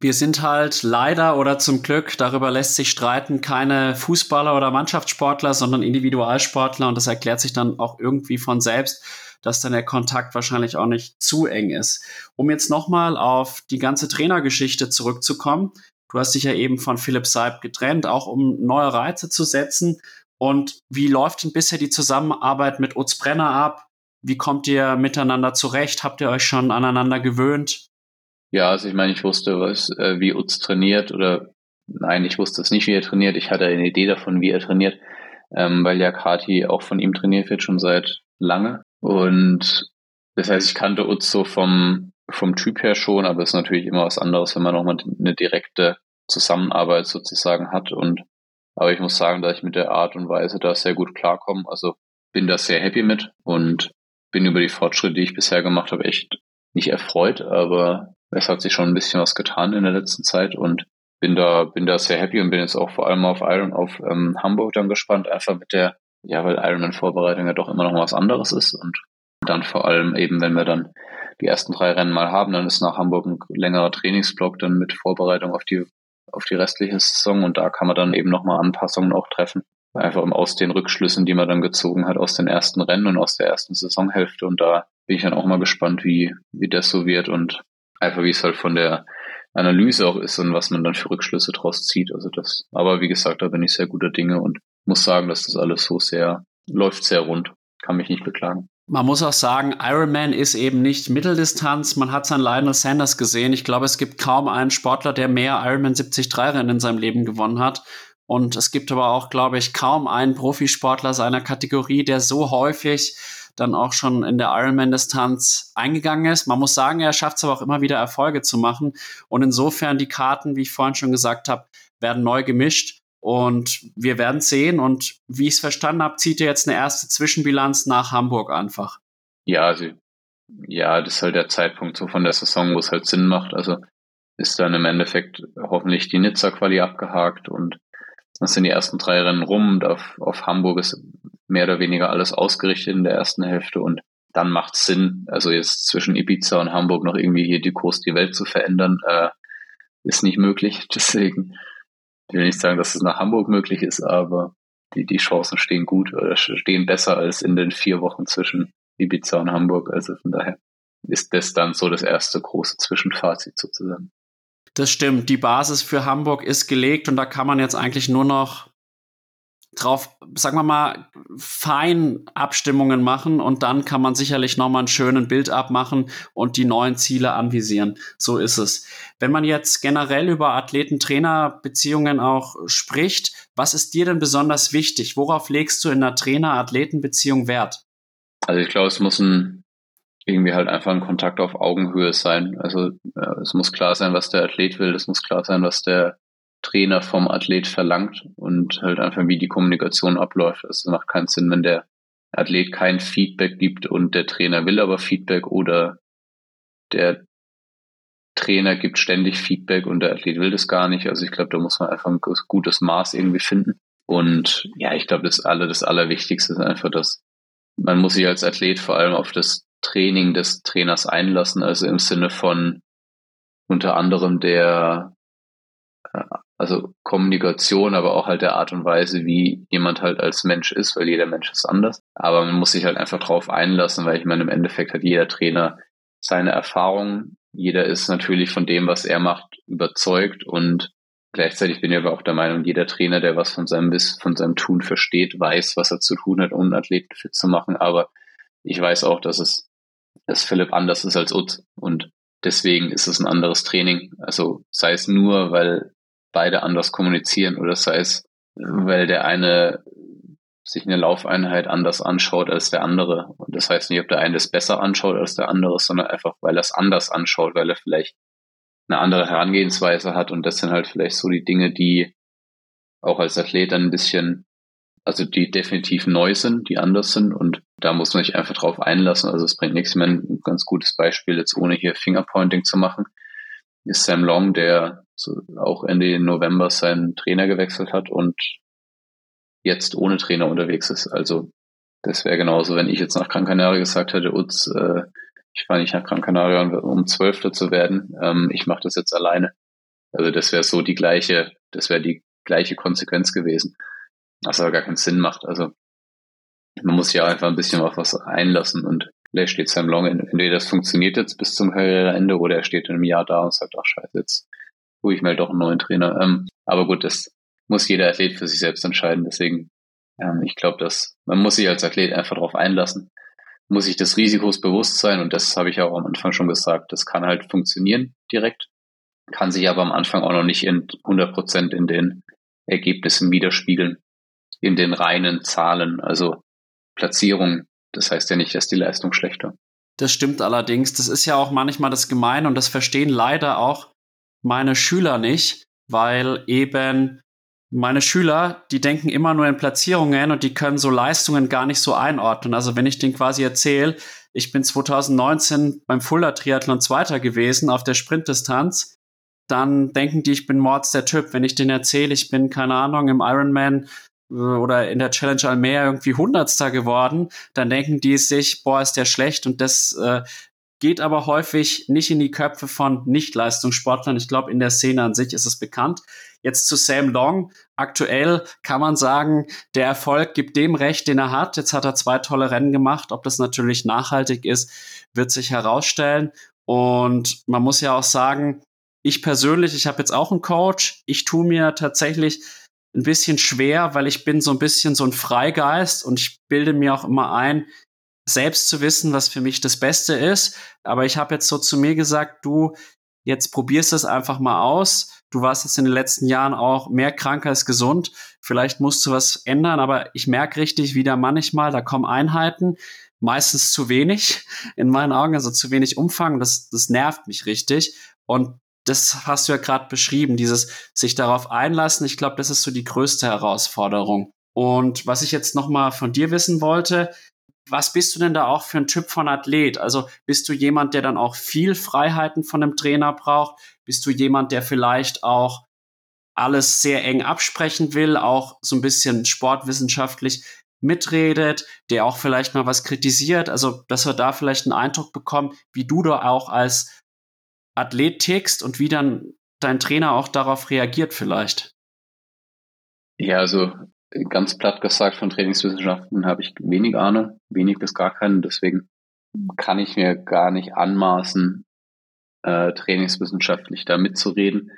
Wir sind halt leider oder zum Glück, darüber lässt sich streiten, keine Fußballer oder Mannschaftssportler, sondern Individualsportler und das erklärt sich dann auch irgendwie von selbst, dass dann der Kontakt wahrscheinlich auch nicht zu eng ist. Um jetzt nochmal auf die ganze Trainergeschichte zurückzukommen. Du hast dich ja eben von Philipp Seib getrennt, auch um neue Reize zu setzen. Und wie läuft denn bisher die Zusammenarbeit mit Utz Brenner ab? Wie kommt ihr miteinander zurecht? Habt ihr euch schon aneinander gewöhnt? Ja, also ich meine, ich wusste, was, äh, wie Utz trainiert oder nein, ich wusste es nicht, wie er trainiert. Ich hatte eine Idee davon, wie er trainiert, ähm, weil ja Kati auch von ihm trainiert wird, schon seit lange. Und das heißt, ich kannte Utz so vom, vom Typ her schon, aber es ist natürlich immer was anderes, wenn man nochmal eine direkte Zusammenarbeit sozusagen hat. Und aber ich muss sagen, dass ich mit der Art und Weise da sehr gut klarkomme. Also bin da sehr happy mit und bin über die Fortschritte, die ich bisher gemacht habe, echt nicht erfreut, aber es hat sich schon ein bisschen was getan in der letzten Zeit und bin da, bin da sehr happy und bin jetzt auch vor allem auf Iron, auf ähm, Hamburg dann gespannt, einfach mit der, ja, weil Ironman-Vorbereitung ja doch immer noch was anderes ist und dann vor allem eben, wenn wir dann die ersten drei Rennen mal haben, dann ist nach Hamburg ein längerer Trainingsblock dann mit Vorbereitung auf die, auf die restliche Saison und da kann man dann eben nochmal Anpassungen auch treffen. Einfach aus den Rückschlüssen, die man dann gezogen hat aus den ersten Rennen und aus der ersten Saisonhälfte und da bin ich dann auch mal gespannt, wie, wie das so wird und Einfach wie es halt von der Analyse auch ist und was man dann für Rückschlüsse draus zieht. Also das, aber wie gesagt, da bin ich sehr guter Dinge und muss sagen, dass das alles so sehr, läuft sehr rund. Kann mich nicht beklagen. Man muss auch sagen, Ironman ist eben nicht Mitteldistanz. Man hat es an Lionel Sanders gesehen. Ich glaube, es gibt kaum einen Sportler, der mehr Ironman 73 Rennen in seinem Leben gewonnen hat. Und es gibt aber auch, glaube ich, kaum einen Profisportler seiner Kategorie, der so häufig dann auch schon in der Ironman-Distanz eingegangen ist. Man muss sagen, er schafft es aber auch immer wieder Erfolge zu machen. Und insofern die Karten, wie ich vorhin schon gesagt habe, werden neu gemischt. Und wir werden sehen. Und wie ich es verstanden habe, zieht er jetzt eine erste Zwischenbilanz nach Hamburg einfach. Ja, also, ja, das ist halt der Zeitpunkt so von der Saison, wo es halt Sinn macht. Also ist dann im Endeffekt hoffentlich die Nizza-Quali abgehakt und dann sind die ersten drei Rennen rum und auf, auf Hamburg ist mehr oder weniger alles ausgerichtet in der ersten Hälfte und dann macht es Sinn, also jetzt zwischen Ibiza und Hamburg noch irgendwie hier die Kurs die Welt zu verändern, äh, ist nicht möglich. Deswegen will ich nicht sagen, dass es nach Hamburg möglich ist, aber die, die Chancen stehen gut oder stehen besser als in den vier Wochen zwischen Ibiza und Hamburg. Also von daher ist das dann so das erste große Zwischenfazit sozusagen. Das stimmt. Die Basis für Hamburg ist gelegt und da kann man jetzt eigentlich nur noch drauf, sagen wir mal, fein Abstimmungen machen und dann kann man sicherlich nochmal einen schönen Bild abmachen und die neuen Ziele anvisieren. So ist es. Wenn man jetzt generell über Athleten-Trainer-Beziehungen auch spricht, was ist dir denn besonders wichtig? Worauf legst du in einer Trainer-Athleten-Beziehung Wert? Also ich glaube, es muss ein irgendwie halt einfach ein Kontakt auf Augenhöhe sein. Also äh, es muss klar sein, was der Athlet will, es muss klar sein, was der Trainer vom Athlet verlangt und halt einfach, wie die Kommunikation abläuft. Also es macht keinen Sinn, wenn der Athlet kein Feedback gibt und der Trainer will aber Feedback oder der Trainer gibt ständig Feedback und der Athlet will das gar nicht. Also ich glaube, da muss man einfach ein gutes Maß irgendwie finden. Und ja, ich glaube, das alle, das Allerwichtigste ist einfach, dass man muss sich als Athlet vor allem auf das Training des Trainers einlassen, also im Sinne von unter anderem der äh, also Kommunikation, aber auch halt der Art und Weise, wie jemand halt als Mensch ist, weil jeder Mensch ist anders. Aber man muss sich halt einfach drauf einlassen, weil ich meine, im Endeffekt hat jeder Trainer seine Erfahrungen. Jeder ist natürlich von dem, was er macht, überzeugt und gleichzeitig bin ich aber auch der Meinung, jeder Trainer, der was von seinem Biss, von seinem Tun versteht, weiß, was er zu tun hat, um einen Athleten fit zu machen. Aber ich weiß auch, dass es, dass Philipp anders ist als Utz und deswegen ist es ein anderes Training. Also sei es nur, weil beide anders kommunizieren oder sei es, weil der eine sich eine Laufeinheit anders anschaut als der andere. Und das heißt nicht, ob der eine es besser anschaut als der andere, sondern einfach, weil er es anders anschaut, weil er vielleicht eine andere Herangehensweise hat. Und das sind halt vielleicht so die Dinge, die auch als Athlet dann ein bisschen, also die definitiv neu sind, die anders sind. Und da muss man sich einfach drauf einlassen. Also es bringt nichts mehr. Ein ganz gutes Beispiel, jetzt ohne hier Fingerpointing zu machen, ist Sam Long, der auch Ende November seinen Trainer gewechselt hat und jetzt ohne Trainer unterwegs ist. Also das wäre genauso, wenn ich jetzt nach Gran Canaria gesagt hätte, Utz, äh, ich fahre nicht nach Gran Canaria, um Zwölfter zu werden. Ähm, ich mache das jetzt alleine. Also das wäre so die gleiche, das wäre die gleiche Konsequenz gewesen. Was aber gar keinen Sinn macht. Also man muss ja einfach ein bisschen auf was einlassen und vielleicht steht Sam Long, entweder das funktioniert jetzt bis zum Karriereende oder er steht in einem Jahr da und sagt, ach scheiße, jetzt hole ich mal doch einen neuen Trainer. Ähm, aber gut, das muss jeder Athlet für sich selbst entscheiden. Deswegen, ähm, ich glaube, dass man muss sich als Athlet einfach darauf einlassen, muss sich des Risikos bewusst sein und das habe ich auch am Anfang schon gesagt. Das kann halt funktionieren direkt, kann sich aber am Anfang auch noch nicht in 100 Prozent in den Ergebnissen widerspiegeln, in den reinen Zahlen, also Platzierung. Das heißt ja nicht, dass die Leistung schlechter. Das stimmt allerdings. Das ist ja auch manchmal das Gemeine und das verstehen leider auch meine Schüler nicht, weil eben meine Schüler, die denken immer nur in Platzierungen und die können so Leistungen gar nicht so einordnen. Also wenn ich denen quasi erzähle, ich bin 2019 beim Fuller Triathlon Zweiter gewesen auf der Sprintdistanz, dann denken die, ich bin Mords der Typ. Wenn ich denen erzähle, ich bin, keine Ahnung, im Ironman oder in der Challenge Almere irgendwie Hundertster geworden, dann denken die sich, boah, ist der schlecht und das äh, geht aber häufig nicht in die Köpfe von Nicht-Leistungssportlern. Ich glaube, in der Szene an sich ist es bekannt. Jetzt zu Sam Long. Aktuell kann man sagen, der Erfolg gibt dem Recht, den er hat. Jetzt hat er zwei tolle Rennen gemacht. Ob das natürlich nachhaltig ist, wird sich herausstellen. Und man muss ja auch sagen, ich persönlich, ich habe jetzt auch einen Coach. Ich tue mir tatsächlich ein bisschen schwer, weil ich bin so ein bisschen so ein Freigeist und ich bilde mir auch immer ein, selbst zu wissen, was für mich das Beste ist. Aber ich habe jetzt so zu mir gesagt, du, jetzt probierst es einfach mal aus. Du warst jetzt in den letzten Jahren auch mehr krank als gesund. Vielleicht musst du was ändern, aber ich merke richtig wieder manchmal, da kommen Einheiten, meistens zu wenig in meinen Augen, also zu wenig Umfang. Das, das nervt mich richtig. Und das hast du ja gerade beschrieben, dieses sich darauf einlassen. Ich glaube, das ist so die größte Herausforderung. Und was ich jetzt noch mal von dir wissen wollte, was bist du denn da auch für ein Typ von Athlet? Also bist du jemand, der dann auch viel Freiheiten von einem Trainer braucht? Bist du jemand, der vielleicht auch alles sehr eng absprechen will, auch so ein bisschen sportwissenschaftlich mitredet, der auch vielleicht mal was kritisiert? Also, dass wir da vielleicht einen Eindruck bekommen, wie du da auch als Athlet tickst und wie dann dein Trainer auch darauf reagiert vielleicht. Ja, also ganz platt gesagt von Trainingswissenschaften habe ich wenig Ahnung, wenig bis gar keine. Deswegen kann ich mir gar nicht anmaßen, äh, trainingswissenschaftlich da mitzureden.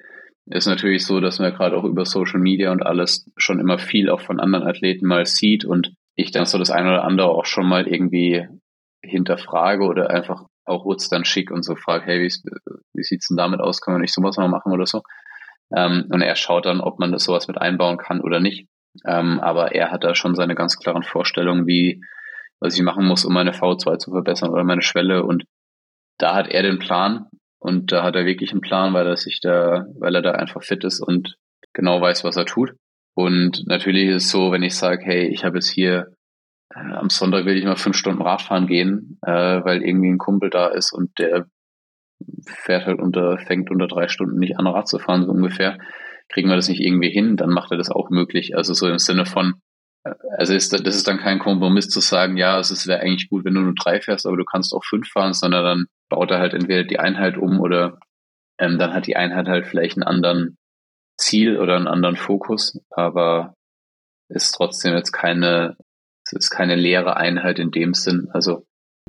Ist natürlich so, dass man gerade auch über Social Media und alles schon immer viel auch von anderen Athleten mal sieht und ich dann so das eine oder andere auch schon mal irgendwie hinterfrage oder einfach auch Utz dann schick und so frage, hey, wie, wie sieht's denn damit aus? Können wir nicht sowas mal machen oder so? Ähm, und er schaut dann, ob man das sowas mit einbauen kann oder nicht. Ähm, aber er hat da schon seine ganz klaren Vorstellungen, wie, was ich machen muss, um meine V2 zu verbessern oder meine Schwelle. Und da hat er den Plan und da hat er wirklich einen Plan, weil er sich da, weil er da einfach fit ist und genau weiß, was er tut. Und natürlich ist es so, wenn ich sage, hey, ich habe jetzt hier äh, am Sonntag will ich mal fünf Stunden Radfahren gehen, äh, weil irgendwie ein Kumpel da ist und der fährt halt unter, fängt unter drei Stunden nicht an, Rad zu fahren, so ungefähr. Kriegen wir das nicht irgendwie hin, dann macht er das auch möglich. Also so im Sinne von, äh, also ist, das ist dann kein Kompromiss zu sagen, ja, es wäre eigentlich gut, wenn du nur drei fährst, aber du kannst auch fünf fahren, sondern dann baut er halt entweder die Einheit um oder ähm, dann hat die Einheit halt vielleicht einen anderen Ziel oder einen anderen Fokus, aber ist trotzdem jetzt keine, es ist keine leere Einheit in dem Sinn. Also,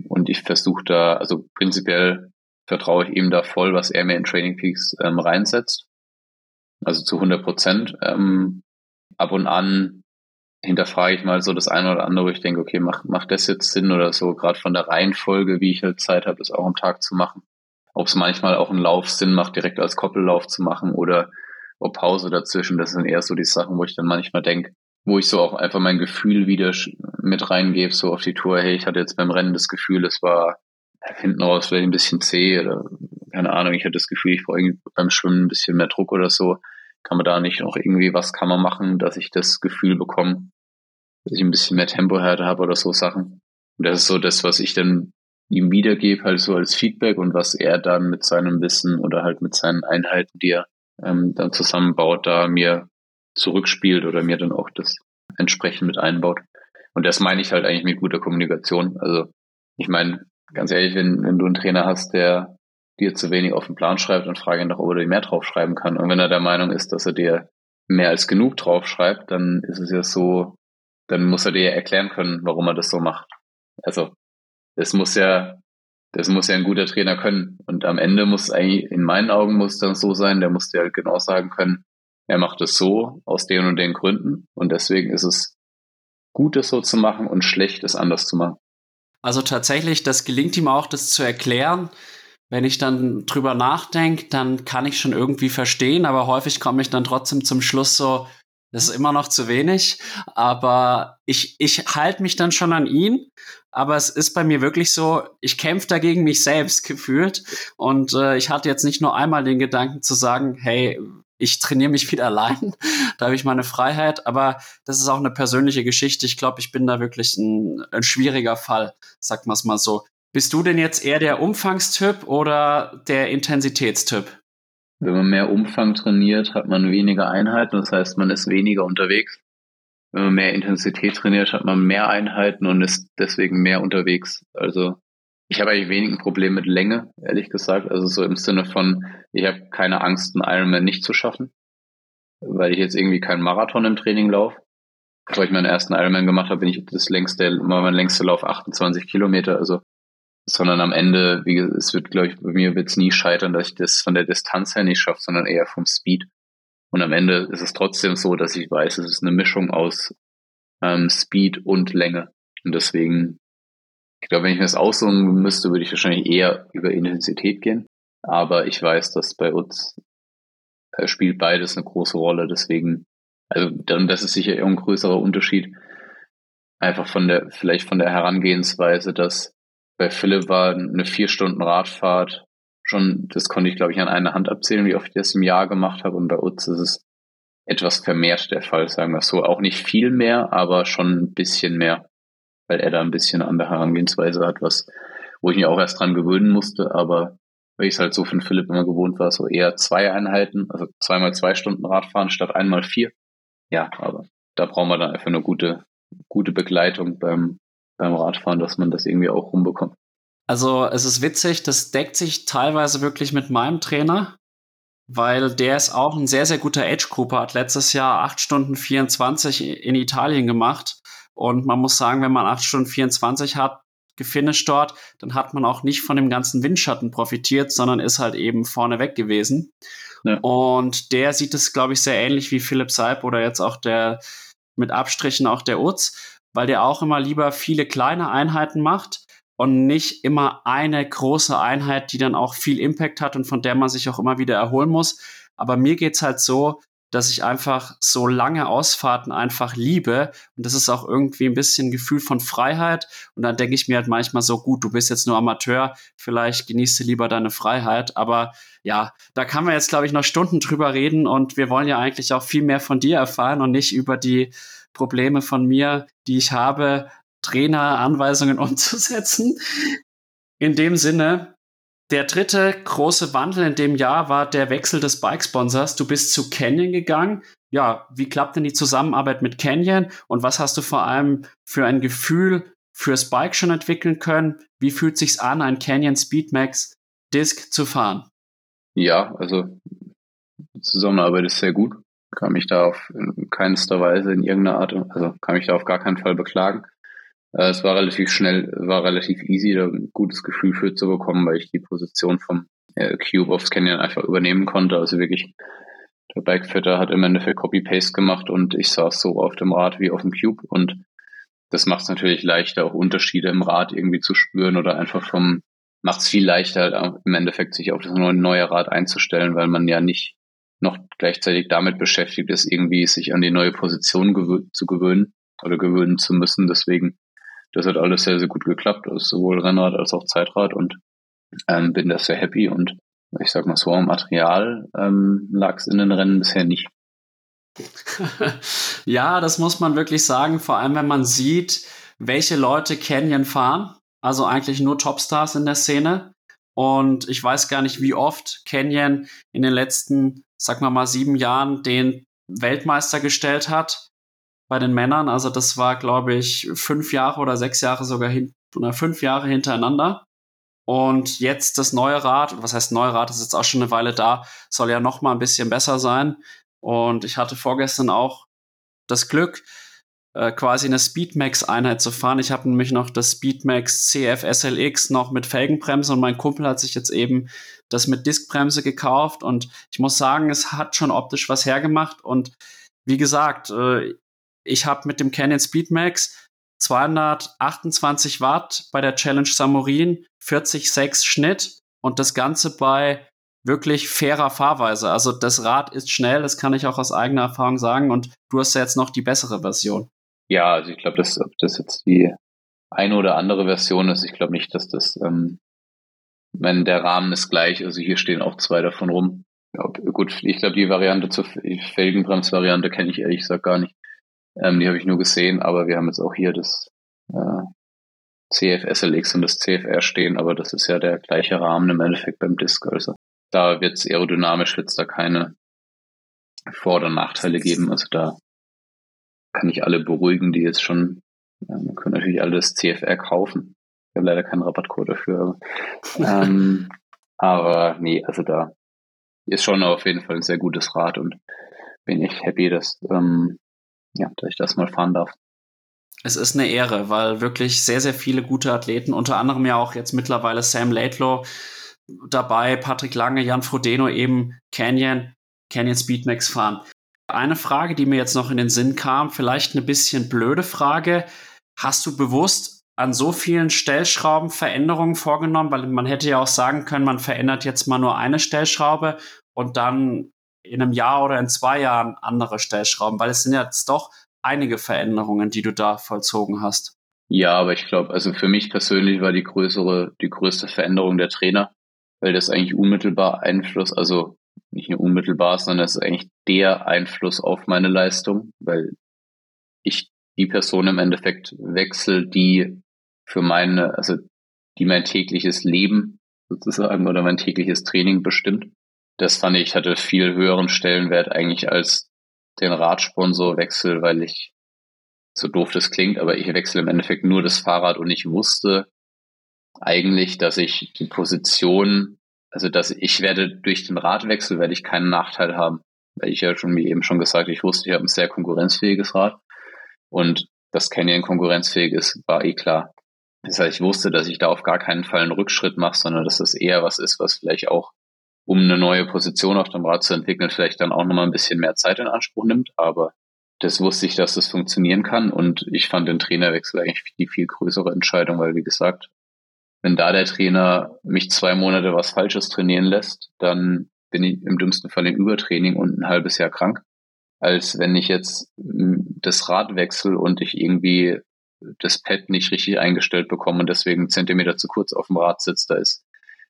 und ich versuche da, also prinzipiell vertraue ich ihm da voll, was er mir in Training Peaks ähm, reinsetzt. Also zu 100 Prozent. Ähm, ab und an hinterfrage ich mal so das eine oder andere, wo ich denke, okay, macht macht das jetzt Sinn oder so, gerade von der Reihenfolge, wie ich halt Zeit habe, das auch am Tag zu machen. Ob es manchmal auch ein Lauf Sinn macht, direkt als Koppellauf zu machen oder ob Pause dazwischen, das sind eher so die Sachen, wo ich dann manchmal denke, wo ich so auch einfach mein Gefühl wieder mit reingebe, so auf die Tour, hey, ich hatte jetzt beim Rennen das Gefühl, es war hinten raus vielleicht ein bisschen zäh oder keine Ahnung, ich hatte das Gefühl, ich brauche beim Schwimmen ein bisschen mehr Druck oder so. Kann man da nicht noch irgendwie, was kann man machen, dass ich das Gefühl bekomme, dass ich ein bisschen mehr Tempohärte habe oder so Sachen. Und das ist so das, was ich dann ihm wiedergebe, halt so als Feedback und was er dann mit seinem Wissen oder halt mit seinen Einheiten, die er ähm, dann zusammenbaut, da mir zurückspielt oder mir dann auch das entsprechend mit einbaut. Und das meine ich halt eigentlich mit guter Kommunikation. Also ich meine, ganz ehrlich, wenn, wenn du einen Trainer hast, der dir zu wenig auf den Plan schreibt, dann frage ihn doch, ob er dir mehr draufschreiben kann. Und wenn er der Meinung ist, dass er dir mehr als genug draufschreibt, dann ist es ja so, dann muss er dir erklären können, warum er das so macht. Also, das muss ja, das muss ja ein guter Trainer können. Und am Ende muss eigentlich, in meinen Augen muss dann so sein, der muss dir halt genau sagen können, er macht es so aus den und den Gründen. Und deswegen ist es gut, es so zu machen und schlecht, es anders zu machen. Also tatsächlich, das gelingt ihm auch, das zu erklären. Wenn ich dann drüber nachdenke, dann kann ich schon irgendwie verstehen, aber häufig komme ich dann trotzdem zum Schluss so, das ist immer noch zu wenig. Aber ich, ich halte mich dann schon an ihn. Aber es ist bei mir wirklich so, ich kämpfe dagegen mich selbst gefühlt. Und äh, ich hatte jetzt nicht nur einmal den Gedanken zu sagen, hey, ich trainiere mich wieder allein, da habe ich meine Freiheit, aber das ist auch eine persönliche Geschichte. Ich glaube, ich bin da wirklich ein, ein schwieriger Fall, sagt man es mal so. Bist du denn jetzt eher der Umfangstyp oder der Intensitätstyp? Wenn man mehr Umfang trainiert, hat man weniger Einheiten, das heißt, man ist weniger unterwegs. Wenn man mehr Intensität trainiert, hat man mehr Einheiten und ist deswegen mehr unterwegs. Also ich habe eigentlich wenig ein Problem mit Länge, ehrlich gesagt. Also so im Sinne von, ich habe keine Angst, einen Ironman nicht zu schaffen, weil ich jetzt irgendwie keinen Marathon im Training laufe. Bevor ich meinen ersten Ironman gemacht habe, bin ich das längste, mein längster Lauf 28 Kilometer. Also, sondern am Ende, wie es wird, glaube ich, bei mir wird es nie scheitern, dass ich das von der Distanz her nicht schaffe, sondern eher vom Speed. Und am Ende ist es trotzdem so, dass ich weiß, es ist eine Mischung aus ähm, Speed und Länge. Und deswegen ich glaube, wenn ich mir das aussuchen müsste, würde ich wahrscheinlich eher über Intensität gehen. Aber ich weiß, dass bei uns äh, spielt beides eine große Rolle. Deswegen, also dann, das ist sicher ein größerer Unterschied. Einfach von der, vielleicht von der Herangehensweise, dass bei Philipp war eine vier Stunden Radfahrt schon, das konnte ich glaube ich an einer Hand abzählen, wie oft ich das im Jahr gemacht habe. Und bei uns ist es etwas vermehrt der Fall, sagen wir so. Auch nicht viel mehr, aber schon ein bisschen mehr weil er da ein bisschen andere Herangehensweise hat, was, wo ich mich auch erst dran gewöhnen musste, aber weil ich es halt so von Philipp immer gewohnt war, so eher zwei Einheiten, also zweimal zwei Stunden Radfahren statt einmal vier. Ja, aber da brauchen wir dann einfach eine gute, gute Begleitung beim, beim Radfahren, dass man das irgendwie auch rumbekommt. Also es ist witzig, das deckt sich teilweise wirklich mit meinem Trainer, weil der ist auch ein sehr, sehr guter Age-Grouper, hat letztes Jahr 8 Stunden 24 in Italien gemacht und man muss sagen, wenn man 8 Stunden 24 hat, gefinisht dort, dann hat man auch nicht von dem ganzen Windschatten profitiert, sondern ist halt eben vorne weg gewesen. Ja. Und der sieht es, glaube ich, sehr ähnlich wie Philipp Seib oder jetzt auch der mit Abstrichen auch der Utz, weil der auch immer lieber viele kleine Einheiten macht und nicht immer eine große Einheit, die dann auch viel Impact hat und von der man sich auch immer wieder erholen muss. Aber mir geht's halt so, dass ich einfach so lange Ausfahrten einfach liebe. Und das ist auch irgendwie ein bisschen ein Gefühl von Freiheit. Und dann denke ich mir halt manchmal so, gut, du bist jetzt nur Amateur, vielleicht genießt du lieber deine Freiheit. Aber ja, da kann man jetzt, glaube ich, noch Stunden drüber reden. Und wir wollen ja eigentlich auch viel mehr von dir erfahren und nicht über die Probleme von mir, die ich habe, Traineranweisungen umzusetzen. In dem Sinne, Der dritte große Wandel in dem Jahr war der Wechsel des Bike-Sponsors. Du bist zu Canyon gegangen. Ja, wie klappt denn die Zusammenarbeit mit Canyon und was hast du vor allem für ein Gefühl fürs Bike schon entwickeln können? Wie fühlt sich's an, ein Canyon Speedmax Disc zu fahren? Ja, also die Zusammenarbeit ist sehr gut. Kann mich da auf in keinster Weise in irgendeiner Art, also kann mich da auf gar keinen Fall beklagen. Äh, es war relativ schnell, war relativ easy, da ein gutes Gefühl für zu bekommen, weil ich die Position vom äh, Cube aufs Canyon einfach übernehmen konnte. Also wirklich, der Bikefitter hat im Endeffekt Copy-Paste gemacht und ich saß so auf dem Rad wie auf dem Cube und das macht es natürlich leichter, auch Unterschiede im Rad irgendwie zu spüren oder einfach vom, macht es viel leichter halt im Endeffekt sich auf das neue, Rad einzustellen, weil man ja nicht noch gleichzeitig damit beschäftigt ist, irgendwie sich an die neue Position gewö zu gewöhnen oder gewöhnen zu müssen. Deswegen das hat alles sehr, sehr gut geklappt, also sowohl Rennrad als auch Zeitrad und ähm, bin da sehr happy und ich sag mal so, am Material ähm, lag es in den Rennen bisher nicht. ja, das muss man wirklich sagen, vor allem wenn man sieht, welche Leute Canyon fahren. Also eigentlich nur Topstars in der Szene. Und ich weiß gar nicht, wie oft Canyon in den letzten, sag mal mal, sieben Jahren den Weltmeister gestellt hat bei den Männern. Also das war, glaube ich, fünf Jahre oder sechs Jahre sogar hin, oder fünf Jahre hintereinander. Und jetzt das neue Rad, was heißt neue Rad, ist jetzt auch schon eine Weile da, soll ja noch mal ein bisschen besser sein. Und ich hatte vorgestern auch das Glück, äh, quasi eine Speedmax-Einheit zu fahren. Ich habe nämlich noch das Speedmax CF SLX noch mit Felgenbremse und mein Kumpel hat sich jetzt eben das mit Diskbremse gekauft und ich muss sagen, es hat schon optisch was hergemacht und wie gesagt, äh, ich habe mit dem Canon Speedmax 228 Watt bei der Challenge Samurin, 40,6 Schnitt und das Ganze bei wirklich fairer Fahrweise. Also das Rad ist schnell, das kann ich auch aus eigener Erfahrung sagen und du hast ja jetzt noch die bessere Version. Ja, also ich glaube, dass ob das jetzt die eine oder andere Version ist, ich glaube nicht, dass das, ähm, wenn der Rahmen ist gleich, also hier stehen auch zwei davon rum. Ja, gut, ich glaube, die Variante zur Felgenbremsvariante kenne ich ehrlich gesagt gar nicht. Ähm, die habe ich nur gesehen, aber wir haben jetzt auch hier das äh, CFSLX und das CFR stehen, aber das ist ja der gleiche Rahmen im Endeffekt beim Disk. Also da wird es aerodynamisch, wird es da keine Vor- oder Nachteile geben. Also da kann ich alle beruhigen, die jetzt schon, man kann natürlich alle das CFR kaufen. Ich habe leider keinen Rabattcode dafür. Aber, ähm, aber nee, also da ist schon auf jeden Fall ein sehr gutes Rad und bin echt happy, dass ähm, ja, dass ich das mal fahren darf. Es ist eine Ehre, weil wirklich sehr, sehr viele gute Athleten, unter anderem ja auch jetzt mittlerweile Sam Laidlaw dabei, Patrick Lange, Jan Frodeno eben Canyon, Canyon Speedmax fahren. Eine Frage, die mir jetzt noch in den Sinn kam, vielleicht eine bisschen blöde Frage. Hast du bewusst an so vielen Stellschrauben Veränderungen vorgenommen? Weil man hätte ja auch sagen können, man verändert jetzt mal nur eine Stellschraube und dann in einem Jahr oder in zwei Jahren andere Stellschrauben, weil es sind jetzt doch einige Veränderungen, die du da vollzogen hast. Ja, aber ich glaube, also für mich persönlich war die größere, die größte Veränderung der Trainer, weil das eigentlich unmittelbar Einfluss, also nicht nur unmittelbar, sondern es ist eigentlich der Einfluss auf meine Leistung, weil ich die Person im Endeffekt wechsle, die für meine, also die mein tägliches Leben sozusagen oder mein tägliches Training bestimmt das fand ich hatte viel höheren Stellenwert eigentlich als den Radsponsorwechsel, weil ich so doof das klingt, aber ich wechsle im Endeffekt nur das Fahrrad und ich wusste eigentlich, dass ich die Position, also dass ich werde durch den Radwechsel werde ich keinen Nachteil haben, weil ich ja schon wie eben schon gesagt, ich wusste, ich habe ein sehr konkurrenzfähiges Rad und dass Canyon konkurrenzfähig ist, war eh klar. Das heißt, ich wusste, dass ich da auf gar keinen Fall einen Rückschritt mache, sondern dass das eher was ist, was vielleicht auch um eine neue Position auf dem Rad zu entwickeln, vielleicht dann auch nochmal ein bisschen mehr Zeit in Anspruch nimmt. Aber das wusste ich, dass das funktionieren kann. Und ich fand den Trainerwechsel eigentlich die viel größere Entscheidung, weil wie gesagt, wenn da der Trainer mich zwei Monate was Falsches trainieren lässt, dann bin ich im dümmsten Fall im Übertraining und ein halbes Jahr krank. Als wenn ich jetzt das Rad wechsle und ich irgendwie das Pad nicht richtig eingestellt bekomme und deswegen einen Zentimeter zu kurz auf dem Rad sitzt, da ist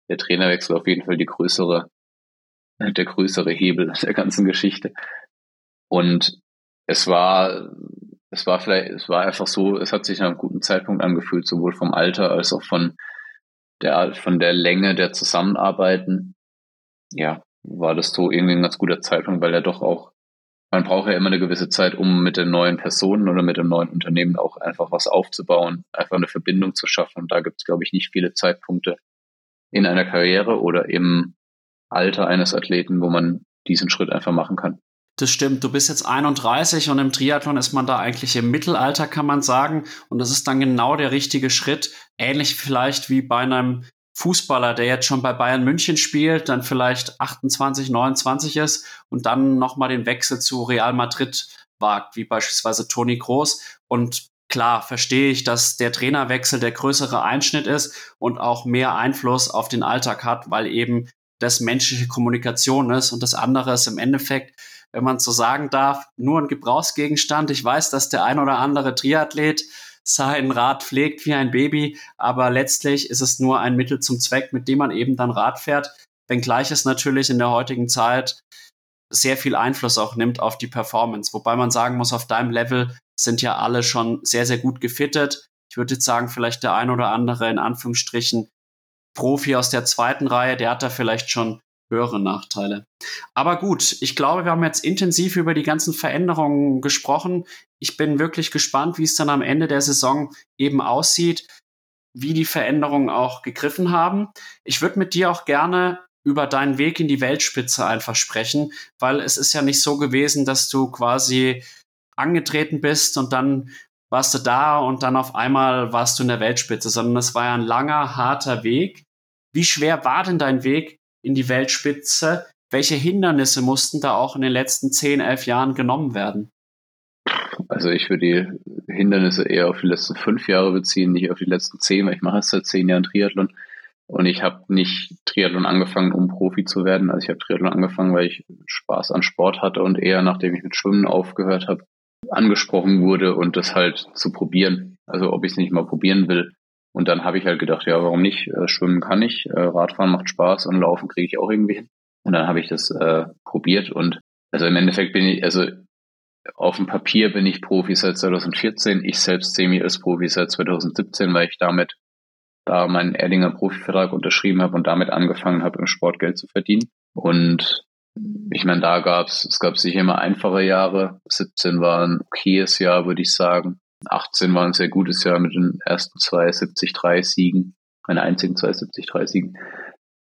der Trainerwechsel auf jeden Fall die größere, der größere Hebel der ganzen Geschichte. Und es war, es war vielleicht, es war einfach so, es hat sich nach einem guten Zeitpunkt angefühlt, sowohl vom Alter als auch von der, von der Länge der Zusammenarbeiten, ja, war das so irgendwie ein ganz guter Zeitpunkt, weil er doch auch, man braucht ja immer eine gewisse Zeit, um mit den neuen Personen oder mit dem neuen Unternehmen auch einfach was aufzubauen, einfach eine Verbindung zu schaffen. Und da gibt es, glaube ich, nicht viele Zeitpunkte in einer Karriere oder im Alter eines Athleten, wo man diesen Schritt einfach machen kann. Das stimmt. Du bist jetzt 31 und im Triathlon ist man da eigentlich im Mittelalter, kann man sagen. Und das ist dann genau der richtige Schritt. Ähnlich vielleicht wie bei einem Fußballer, der jetzt schon bei Bayern München spielt, dann vielleicht 28, 29 ist und dann nochmal den Wechsel zu Real Madrid wagt, wie beispielsweise Toni Groß. Und klar verstehe ich, dass der Trainerwechsel der größere Einschnitt ist und auch mehr Einfluss auf den Alltag hat, weil eben das menschliche Kommunikation ist und das andere ist im Endeffekt, wenn man so sagen darf, nur ein Gebrauchsgegenstand. Ich weiß, dass der ein oder andere Triathlet sein Rad pflegt wie ein Baby, aber letztlich ist es nur ein Mittel zum Zweck, mit dem man eben dann Rad fährt, wenngleich es natürlich in der heutigen Zeit sehr viel Einfluss auch nimmt auf die Performance. Wobei man sagen muss, auf deinem Level sind ja alle schon sehr, sehr gut gefittet. Ich würde jetzt sagen, vielleicht der ein oder andere in Anführungsstrichen Profi aus der zweiten Reihe, der hat da vielleicht schon höhere Nachteile. Aber gut, ich glaube, wir haben jetzt intensiv über die ganzen Veränderungen gesprochen. Ich bin wirklich gespannt, wie es dann am Ende der Saison eben aussieht, wie die Veränderungen auch gegriffen haben. Ich würde mit dir auch gerne über deinen Weg in die Weltspitze einfach sprechen, weil es ist ja nicht so gewesen, dass du quasi angetreten bist und dann warst du da und dann auf einmal warst du in der Weltspitze, sondern es war ja ein langer, harter Weg. Wie schwer war denn dein Weg in die Weltspitze. Welche Hindernisse mussten da auch in den letzten 10, 11 Jahren genommen werden? Also ich würde die Hindernisse eher auf die letzten fünf Jahre beziehen, nicht auf die letzten zehn, weil ich mache jetzt seit zehn Jahren Triathlon und ich habe nicht Triathlon angefangen, um Profi zu werden. Also ich habe Triathlon angefangen, weil ich Spaß an Sport hatte und eher nachdem ich mit Schwimmen aufgehört habe, angesprochen wurde und das halt zu probieren. Also ob ich es nicht mal probieren will. Und dann habe ich halt gedacht, ja, warum nicht? Äh, schwimmen kann ich, äh, Radfahren macht Spaß und Laufen kriege ich auch irgendwie hin. Und dann habe ich das äh, probiert und also im Endeffekt bin ich, also auf dem Papier bin ich Profi seit 2014. Ich selbst sehe mich als Profi seit 2017, weil ich damit da meinen Erdinger Profivertrag unterschrieben habe und damit angefangen habe, im Sport Geld zu verdienen. Und ich meine, da gab es, es gab sicher immer einfache Jahre. 17 war ein okayes Jahr, würde ich sagen. 18 war ein sehr gutes Jahr mit den ersten zwei 70-3-Siegen, meine einzigen zwei 70-3-Siegen.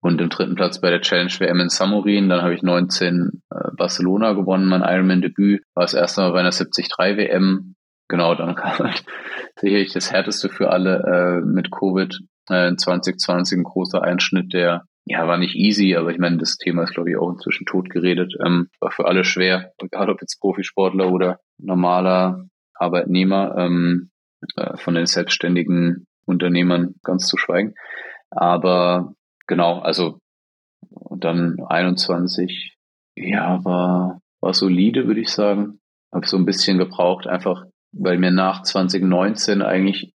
Und im dritten Platz bei der Challenge WM in Samorin. Dann habe ich 19 äh, Barcelona gewonnen, mein Ironman-Debüt. War das erste Mal bei einer 70-3 WM. Genau, dann kam halt sicherlich das härteste für alle äh, mit Covid äh, in 2020 ein großer Einschnitt, der ja war nicht easy, aber ich meine, das Thema ist glaube ich auch inzwischen tot geredet. Ähm, war für alle schwer, egal ob jetzt Profisportler oder normaler Arbeitnehmer, ähm, äh, von den selbstständigen Unternehmern ganz zu schweigen. Aber genau, also und dann 21, ja, war, war solide, würde ich sagen. Habe so ein bisschen gebraucht, einfach weil mir nach 2019 eigentlich,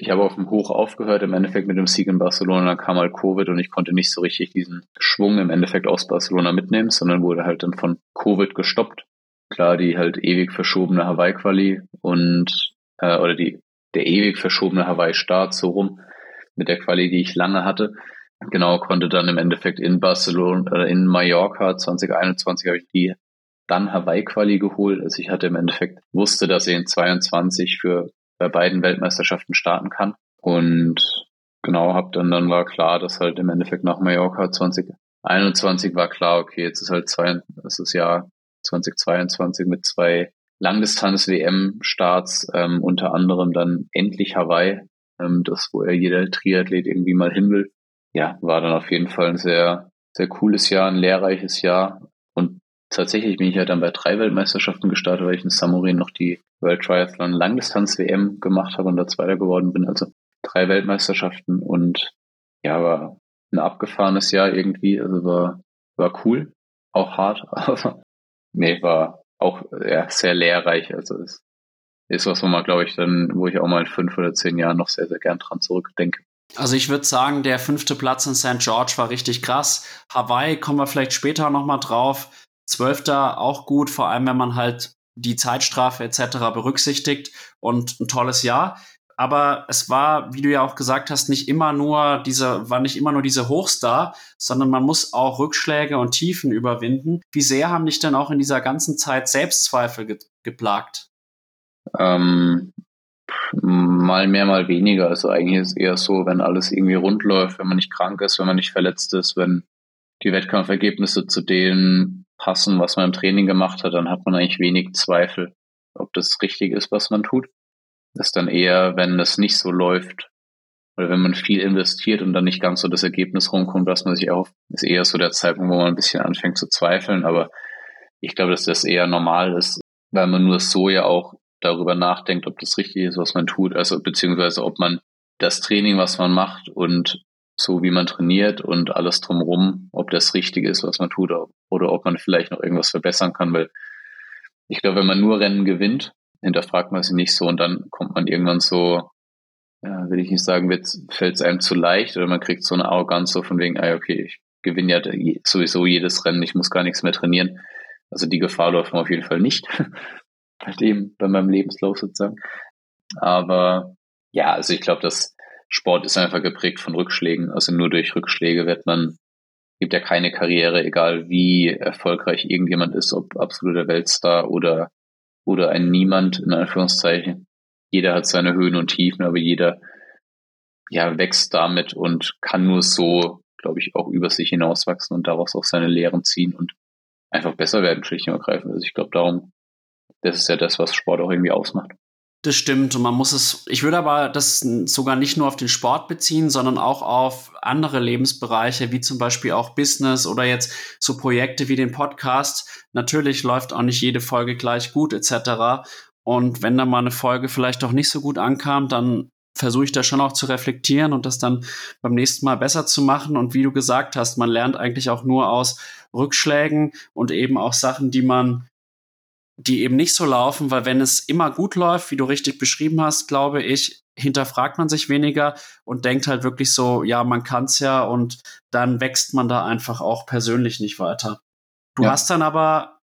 ich habe auf dem Hoch aufgehört, im Endeffekt mit dem Sieg in Barcelona, dann kam halt Covid und ich konnte nicht so richtig diesen Schwung im Endeffekt aus Barcelona mitnehmen, sondern wurde halt dann von Covid gestoppt klar die halt ewig verschobene Hawaii-Quali und äh, oder die der ewig verschobene Hawaii-Start so rum mit der Quali, die ich lange hatte. Genau, konnte dann im Endeffekt in Barcelona oder in Mallorca 2021 habe ich die dann Hawaii-Quali geholt. Also ich hatte im Endeffekt wusste, dass ich in 22 für bei beiden Weltmeisterschaften starten kann. Und genau, hab dann, dann war klar, dass halt im Endeffekt nach Mallorca 2021 war klar, okay, jetzt ist halt zwei, das ist Jahr 2022 mit zwei Langdistanz-WM-Starts, ähm, unter anderem dann endlich Hawaii, ähm, das, wo ja jeder Triathlet irgendwie mal hin will. Ja, war dann auf jeden Fall ein sehr, sehr cooles Jahr, ein lehrreiches Jahr. Tatsächlich bin ich ja dann bei drei Weltmeisterschaften gestartet, weil ich in Samurin noch die World Triathlon Langdistanz-WM gemacht habe und da Zweiter geworden bin. Also drei Weltmeisterschaften und ja, war ein abgefahrenes Jahr irgendwie. Also war, war cool, auch hart, aber nee, war auch ja, sehr lehrreich. Also es ist was, wo man, glaube ich, dann, wo ich auch mal in fünf oder zehn Jahren noch sehr, sehr gern dran zurückdenke. Also ich würde sagen, der fünfte Platz in St. George war richtig krass. Hawaii kommen wir vielleicht später nochmal drauf. Zwölfter auch gut, vor allem wenn man halt die Zeitstrafe etc. berücksichtigt und ein tolles Jahr. aber es war, wie du ja auch gesagt hast, nicht immer nur diese, war nicht immer nur diese Hochs sondern man muss auch Rückschläge und Tiefen überwinden. Wie sehr haben dich denn auch in dieser ganzen Zeit Selbstzweifel ge geplagt? Ähm, mal mehr, mal weniger. Also eigentlich ist es eher so, wenn alles irgendwie rund läuft, wenn man nicht krank ist, wenn man nicht verletzt ist, wenn die Wettkampfergebnisse zu dem passen, was man im Training gemacht hat, dann hat man eigentlich wenig Zweifel, ob das richtig ist, was man tut ist dann eher, wenn es nicht so läuft oder wenn man viel investiert und dann nicht ganz so das Ergebnis rumkommt, was man sich erhofft, ist eher so der Zeitpunkt, wo man ein bisschen anfängt zu zweifeln. Aber ich glaube, dass das eher normal ist, weil man nur so ja auch darüber nachdenkt, ob das richtig ist, was man tut, also beziehungsweise ob man das Training, was man macht und so wie man trainiert und alles drumherum, ob das richtig ist, was man tut, oder ob man vielleicht noch irgendwas verbessern kann, weil ich glaube, wenn man nur Rennen gewinnt, hinterfragt man sie nicht so und dann kommt man irgendwann so, ja, will ich nicht sagen, fällt es einem zu leicht oder man kriegt so eine Arroganz so von wegen, ah, okay, ich gewinne ja sowieso jedes Rennen, ich muss gar nichts mehr trainieren. Also die Gefahr läuft man auf jeden Fall nicht. bei dem, bei meinem Lebenslauf sozusagen. Aber ja, also ich glaube, das Sport ist einfach geprägt von Rückschlägen. Also nur durch Rückschläge wird man, gibt ja keine Karriere, egal wie erfolgreich irgendjemand ist, ob absoluter Weltstar oder oder ein Niemand in Anführungszeichen. Jeder hat seine Höhen und Tiefen, aber jeder ja wächst damit und kann nur so, glaube ich, auch über sich hinauswachsen und daraus auch seine Lehren ziehen und einfach besser werden, schlicht und ergreifend. Also ich glaube, darum, das ist ja das, was Sport auch irgendwie ausmacht. Das stimmt und man muss es, ich würde aber das sogar nicht nur auf den Sport beziehen, sondern auch auf andere Lebensbereiche, wie zum Beispiel auch Business oder jetzt so Projekte wie den Podcast. Natürlich läuft auch nicht jede Folge gleich gut etc. Und wenn da mal eine Folge vielleicht auch nicht so gut ankam, dann versuche ich da schon auch zu reflektieren und das dann beim nächsten Mal besser zu machen. Und wie du gesagt hast, man lernt eigentlich auch nur aus Rückschlägen und eben auch Sachen, die man die eben nicht so laufen, weil wenn es immer gut läuft, wie du richtig beschrieben hast, glaube ich, hinterfragt man sich weniger und denkt halt wirklich so, ja, man kann's ja und dann wächst man da einfach auch persönlich nicht weiter. Du ja. hast dann aber,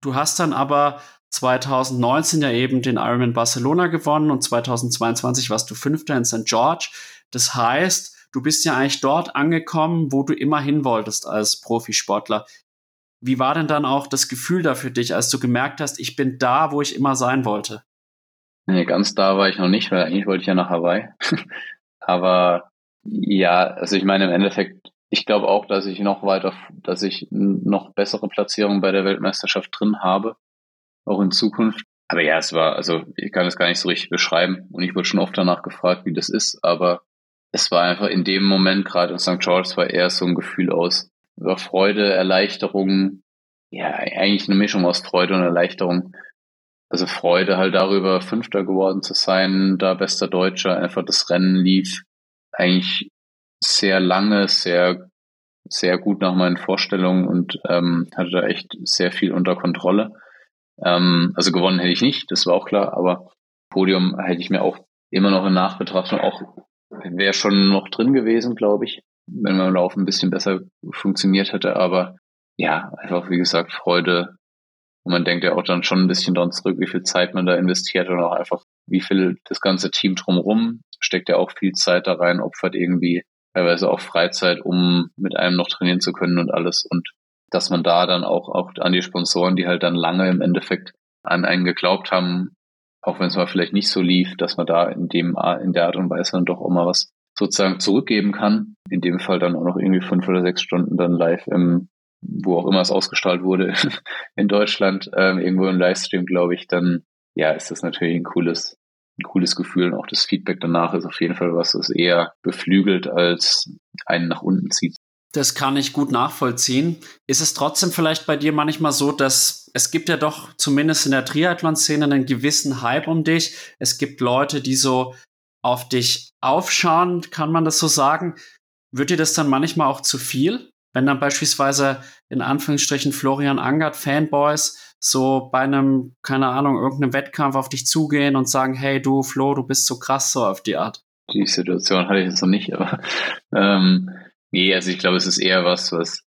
du hast dann aber 2019 ja eben den Ironman Barcelona gewonnen und 2022 warst du Fünfter in St. George. Das heißt, du bist ja eigentlich dort angekommen, wo du immer hin wolltest als Profisportler. Wie war denn dann auch das Gefühl da für dich, als du gemerkt hast, ich bin da, wo ich immer sein wollte? Nee, ganz da war ich noch nicht, weil eigentlich wollte ich ja nach Hawaii. Aber ja, also ich meine im Endeffekt, ich glaube auch, dass ich noch weiter, dass ich noch bessere Platzierungen bei der Weltmeisterschaft drin habe, auch in Zukunft. Aber ja, es war, also ich kann es gar nicht so richtig beschreiben und ich wurde schon oft danach gefragt, wie das ist, aber es war einfach in dem Moment, gerade in St. George, war eher so ein Gefühl aus, über Freude, Erleichterung, ja, eigentlich eine Mischung aus Freude und Erleichterung. Also Freude halt darüber, Fünfter geworden zu sein, da bester Deutscher, einfach das Rennen lief eigentlich sehr lange, sehr, sehr gut nach meinen Vorstellungen und ähm, hatte da echt sehr viel unter Kontrolle. Ähm, also gewonnen hätte ich nicht, das war auch klar, aber Podium hätte ich mir auch immer noch in Nachbetrachtung auch, wäre schon noch drin gewesen, glaube ich wenn mein Lauf ein bisschen besser funktioniert hätte. Aber ja, einfach wie gesagt, Freude. Und man denkt ja auch dann schon ein bisschen dran zurück, wie viel Zeit man da investiert und auch einfach, wie viel das ganze Team drumherum steckt ja auch viel Zeit da rein, opfert irgendwie teilweise auch Freizeit, um mit einem noch trainieren zu können und alles. Und dass man da dann auch, auch an die Sponsoren, die halt dann lange im Endeffekt an einen geglaubt haben, auch wenn es mal vielleicht nicht so lief, dass man da in dem, in der Art und Weise dann doch auch mal was sozusagen zurückgeben kann. In dem Fall dann auch noch irgendwie fünf oder sechs Stunden dann live im, wo auch immer es ausgestrahlt wurde, in Deutschland, ähm, irgendwo im Livestream, glaube ich, dann ja, ist das natürlich ein cooles, ein cooles Gefühl und auch das Feedback danach ist auf jeden Fall was, das eher beflügelt als einen nach unten zieht. Das kann ich gut nachvollziehen. Ist es trotzdem vielleicht bei dir manchmal so, dass es gibt ja doch zumindest in der Triathlon-Szene einen gewissen Hype um dich. Es gibt Leute, die so auf dich aufschauen, kann man das so sagen. Wird dir das dann manchmal auch zu viel? Wenn dann beispielsweise in Anführungsstrichen Florian Angert Fanboys so bei einem, keine Ahnung, irgendeinem Wettkampf auf dich zugehen und sagen, hey du Flo, du bist so krass so auf die Art. Die Situation hatte ich jetzt noch nicht, aber ähm, nee, also ich glaube, es ist eher was, was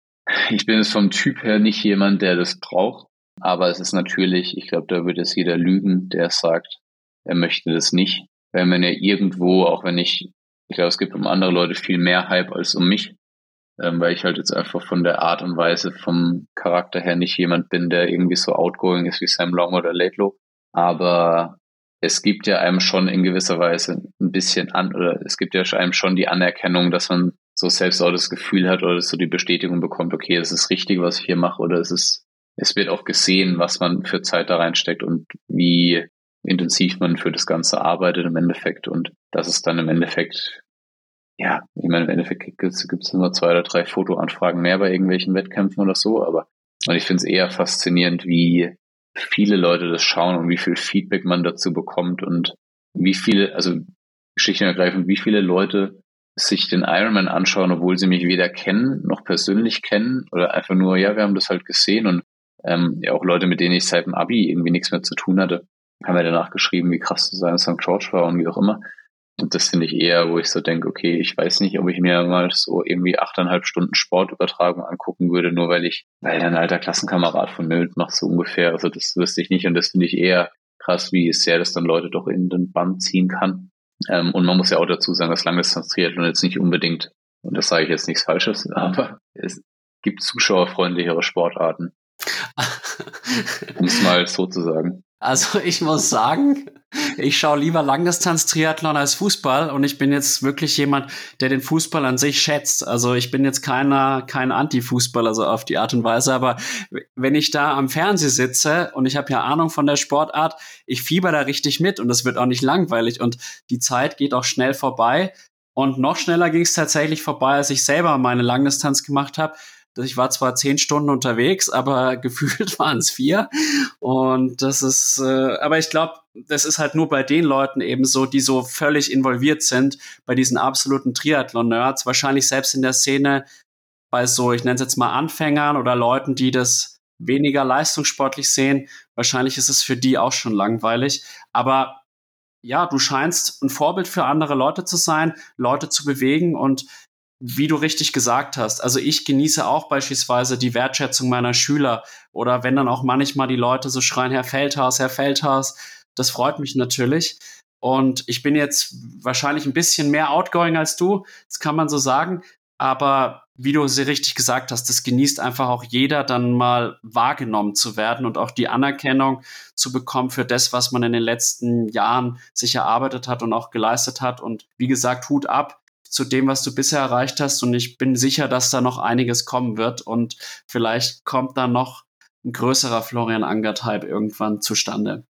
ich bin es vom Typ her nicht jemand, der das braucht, aber es ist natürlich, ich glaube, da wird es jeder lügen, der sagt, er möchte das nicht weil man ja irgendwo, auch wenn ich, ich glaube, es gibt um andere Leute viel mehr Hype als um mich, ähm, weil ich halt jetzt einfach von der Art und Weise, vom Charakter her nicht jemand bin, der irgendwie so outgoing ist wie Sam Long oder Laidlow. Aber es gibt ja einem schon in gewisser Weise ein bisschen an, oder es gibt ja einem schon die Anerkennung, dass man so selbst auch das Gefühl hat oder so die Bestätigung bekommt, okay, es ist richtig, was ich hier mache, oder es ist, es wird auch gesehen, was man für Zeit da reinsteckt und wie intensiv man für das Ganze arbeitet im Endeffekt und dass es dann im Endeffekt ja, ich meine, im Endeffekt gibt es nur zwei oder drei Fotoanfragen mehr bei irgendwelchen Wettkämpfen oder so, aber und ich finde es eher faszinierend, wie viele Leute das schauen und wie viel Feedback man dazu bekommt und wie viele, also schlicht und ergreifend, wie viele Leute sich den Ironman anschauen, obwohl sie mich weder kennen noch persönlich kennen oder einfach nur, ja, wir haben das halt gesehen und ähm, ja auch Leute, mit denen ich seit dem Abi irgendwie nichts mehr zu tun hatte, haben mir danach geschrieben, wie krass das sein St. George war und wie auch immer. Und das finde ich eher, wo ich so denke, okay, ich weiß nicht, ob ich mir mal so irgendwie achteinhalb Stunden Sportübertragung angucken würde, nur weil ich, weil ein alter Klassenkamerad von mir mitmacht, so ungefähr. Also das wüsste ich nicht. Und das finde ich eher krass, wie sehr das dann Leute doch in den Bann ziehen kann. Ähm, und man muss ja auch dazu sagen, dass Langdistanz-Triathlon jetzt nicht unbedingt, und das sage ich jetzt nichts Falsches, aber es gibt zuschauerfreundlichere Sportarten. um es mal so zu sagen. Also ich muss sagen, ich schaue lieber Langdistanz-Triathlon als Fußball und ich bin jetzt wirklich jemand, der den Fußball an sich schätzt. Also ich bin jetzt keiner, kein Anti-Fußballer so auf die Art und Weise, aber wenn ich da am Fernseher sitze und ich habe ja Ahnung von der Sportart, ich fieber da richtig mit und es wird auch nicht langweilig und die Zeit geht auch schnell vorbei. Und noch schneller ging es tatsächlich vorbei, als ich selber meine Langdistanz gemacht habe ich war zwar zehn Stunden unterwegs, aber gefühlt waren es vier. Und das ist, äh, aber ich glaube, das ist halt nur bei den Leuten eben so, die so völlig involviert sind bei diesen absoluten Triathlon-Nerds. Wahrscheinlich selbst in der Szene bei so, ich nenne es jetzt mal Anfängern oder Leuten, die das weniger leistungssportlich sehen. Wahrscheinlich ist es für die auch schon langweilig. Aber ja, du scheinst ein Vorbild für andere Leute zu sein, Leute zu bewegen und wie du richtig gesagt hast, also ich genieße auch beispielsweise die Wertschätzung meiner Schüler oder wenn dann auch manchmal die Leute so schreien, Herr Feldhaus, Herr Feldhaus, das freut mich natürlich. Und ich bin jetzt wahrscheinlich ein bisschen mehr outgoing als du, das kann man so sagen. Aber wie du sie richtig gesagt hast, das genießt einfach auch jeder, dann mal wahrgenommen zu werden und auch die Anerkennung zu bekommen für das, was man in den letzten Jahren sich erarbeitet hat und auch geleistet hat. Und wie gesagt, Hut ab zu dem, was du bisher erreicht hast. Und ich bin sicher, dass da noch einiges kommen wird. Und vielleicht kommt da noch ein größerer Florian Angert-Hype irgendwann zustande.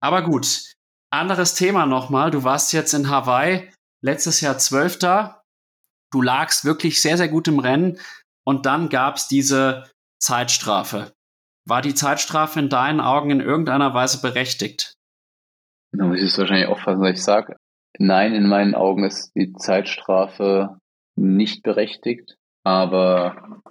Aber gut, anderes Thema nochmal. Du warst jetzt in Hawaii, letztes Jahr Zwölfter. Du lagst wirklich sehr, sehr gut im Rennen. Und dann gab es diese Zeitstrafe. War die Zeitstrafe in deinen Augen in irgendeiner Weise berechtigt? Da muss ich es wahrscheinlich aufpassen, was ich sage. Nein, in meinen Augen ist die Zeitstrafe nicht berechtigt, aber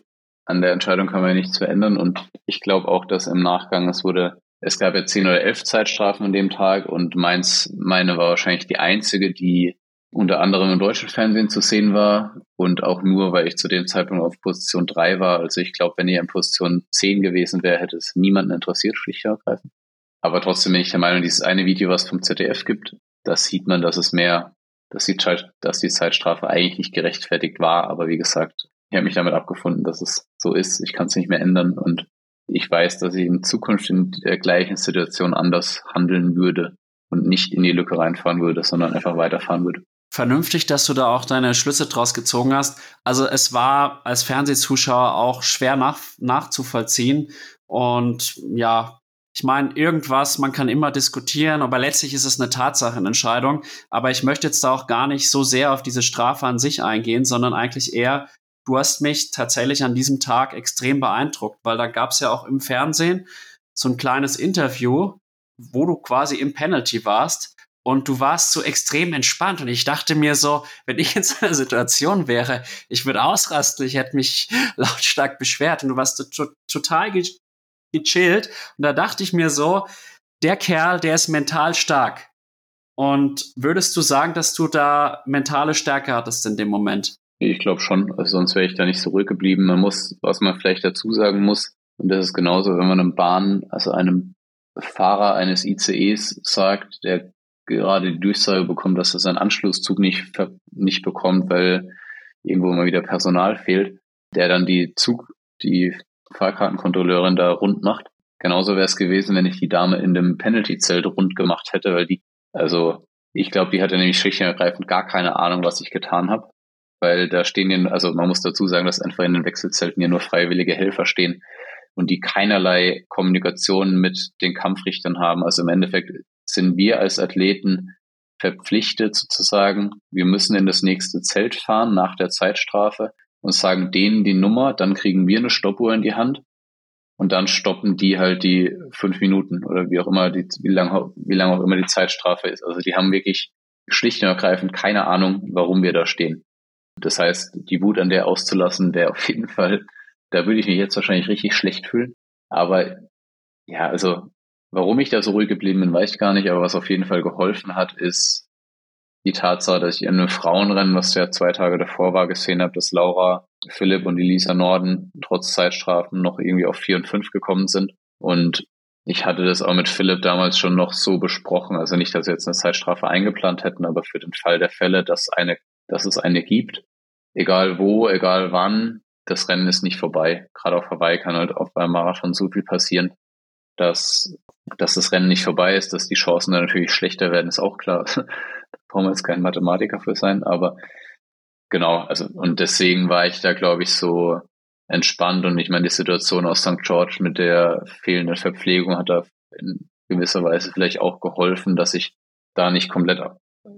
an der Entscheidung kann man ja nichts verändern und ich glaube auch, dass im Nachgang es wurde, es gab ja zehn oder elf Zeitstrafen an dem Tag und meins, meine war wahrscheinlich die einzige, die unter anderem im deutschen Fernsehen zu sehen war und auch nur, weil ich zu dem Zeitpunkt auf Position drei war. Also ich glaube, wenn ihr in Position zehn gewesen wäre, hätte es niemanden interessiert, schlicht und ergreifend. Aber trotzdem bin ich der Meinung, dieses eine Video, was vom ZDF gibt, das sieht man, dass es mehr, dass die, dass die Zeitstrafe eigentlich nicht gerechtfertigt war. Aber wie gesagt, ich habe mich damit abgefunden, dass es so ist. Ich kann es nicht mehr ändern und ich weiß, dass ich in Zukunft in der gleichen Situation anders handeln würde und nicht in die Lücke reinfahren würde, sondern einfach weiterfahren würde. Vernünftig, dass du da auch deine Schlüsse draus gezogen hast. Also es war als Fernsehzuschauer auch schwer nach, nachzuvollziehen. Und ja, ich meine, irgendwas, man kann immer diskutieren, aber letztlich ist es eine Tatsachenentscheidung. Aber ich möchte jetzt da auch gar nicht so sehr auf diese Strafe an sich eingehen, sondern eigentlich eher, du hast mich tatsächlich an diesem Tag extrem beeindruckt, weil da gab es ja auch im Fernsehen so ein kleines Interview, wo du quasi im Penalty warst und du warst so extrem entspannt und ich dachte mir so, wenn ich in so einer Situation wäre, ich würde ausrasten, ich hätte mich lautstark beschwert und du warst so total gechillt. Und da dachte ich mir so, der Kerl, der ist mental stark. Und würdest du sagen, dass du da mentale Stärke hattest in dem Moment? Ich glaube schon, also sonst wäre ich da nicht so ruhig geblieben. Man muss, was man vielleicht dazu sagen muss, und das ist genauso, wenn man einem Bahn, also einem Fahrer eines ICEs sagt, der gerade die Durchsage bekommt, dass er seinen Anschlusszug nicht, nicht bekommt, weil irgendwo immer wieder Personal fehlt, der dann die Zug, die Fahrkartenkontrolleurin da rund macht. Genauso wäre es gewesen, wenn ich die Dame in dem Penalty-Zelt rund gemacht hätte, weil die, also ich glaube, die hatte nämlich schlicht und ergreifend gar keine Ahnung, was ich getan habe. Weil da stehen, ja, also man muss dazu sagen, dass einfach in den Wechselzelten ja nur freiwillige Helfer stehen und die keinerlei Kommunikation mit den Kampfrichtern haben. Also im Endeffekt sind wir als Athleten verpflichtet sozusagen, wir müssen in das nächste Zelt fahren nach der Zeitstrafe und sagen denen die Nummer, dann kriegen wir eine Stoppuhr in die Hand und dann stoppen die halt die fünf Minuten oder wie auch immer, die, wie lange wie lang auch immer die Zeitstrafe ist. Also die haben wirklich schlicht und ergreifend keine Ahnung, warum wir da stehen. Das heißt, die Wut an der auszulassen, wäre auf jeden Fall, da würde ich mich jetzt wahrscheinlich richtig schlecht fühlen. Aber ja, also warum ich da so ruhig geblieben bin, weiß ich gar nicht, aber was auf jeden Fall geholfen hat, ist die Tatsache, dass ich in einem Frauenrennen, was ja zwei Tage davor war, gesehen habe, dass Laura, Philipp und Elisa Norden trotz Zeitstrafen noch irgendwie auf vier und fünf gekommen sind. Und ich hatte das auch mit Philipp damals schon noch so besprochen. Also nicht, dass wir jetzt eine Zeitstrafe eingeplant hätten, aber für den Fall der Fälle, dass eine, dass es eine gibt, egal wo, egal wann, das Rennen ist nicht vorbei. Gerade auf Hawaii kann halt auch beim Marathon so viel passieren, dass, dass das Rennen nicht vorbei ist, dass die Chancen dann natürlich schlechter werden, ist auch klar. brauchen wir jetzt kein Mathematiker für sein, aber genau, also und deswegen war ich da, glaube ich, so entspannt und ich meine, die Situation aus St. George mit der fehlenden Verpflegung hat da in gewisser Weise vielleicht auch geholfen, dass ich da nicht komplett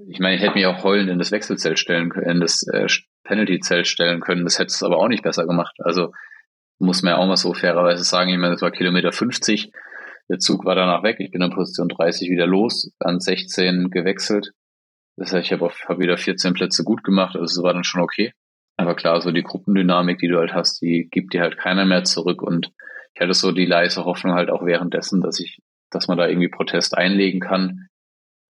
ich meine, ich hätte mich auch heulend in das Wechselzelt stellen können, in das äh, Penalty-Zelt stellen können. Das hätte es aber auch nicht besser gemacht. Also muss man ja auch mal so fairerweise sagen, ich meine, das war Kilometer 50. Der Zug war danach weg. Ich bin in Position 30 wieder los, an 16 gewechselt. Das heißt, ich habe hab wieder 14 Plätze gut gemacht, also es war dann schon okay. Aber klar, so die Gruppendynamik, die du halt hast, die gibt dir halt keiner mehr zurück. Und ich hatte so die leise Hoffnung halt auch währenddessen, dass ich, dass man da irgendwie Protest einlegen kann.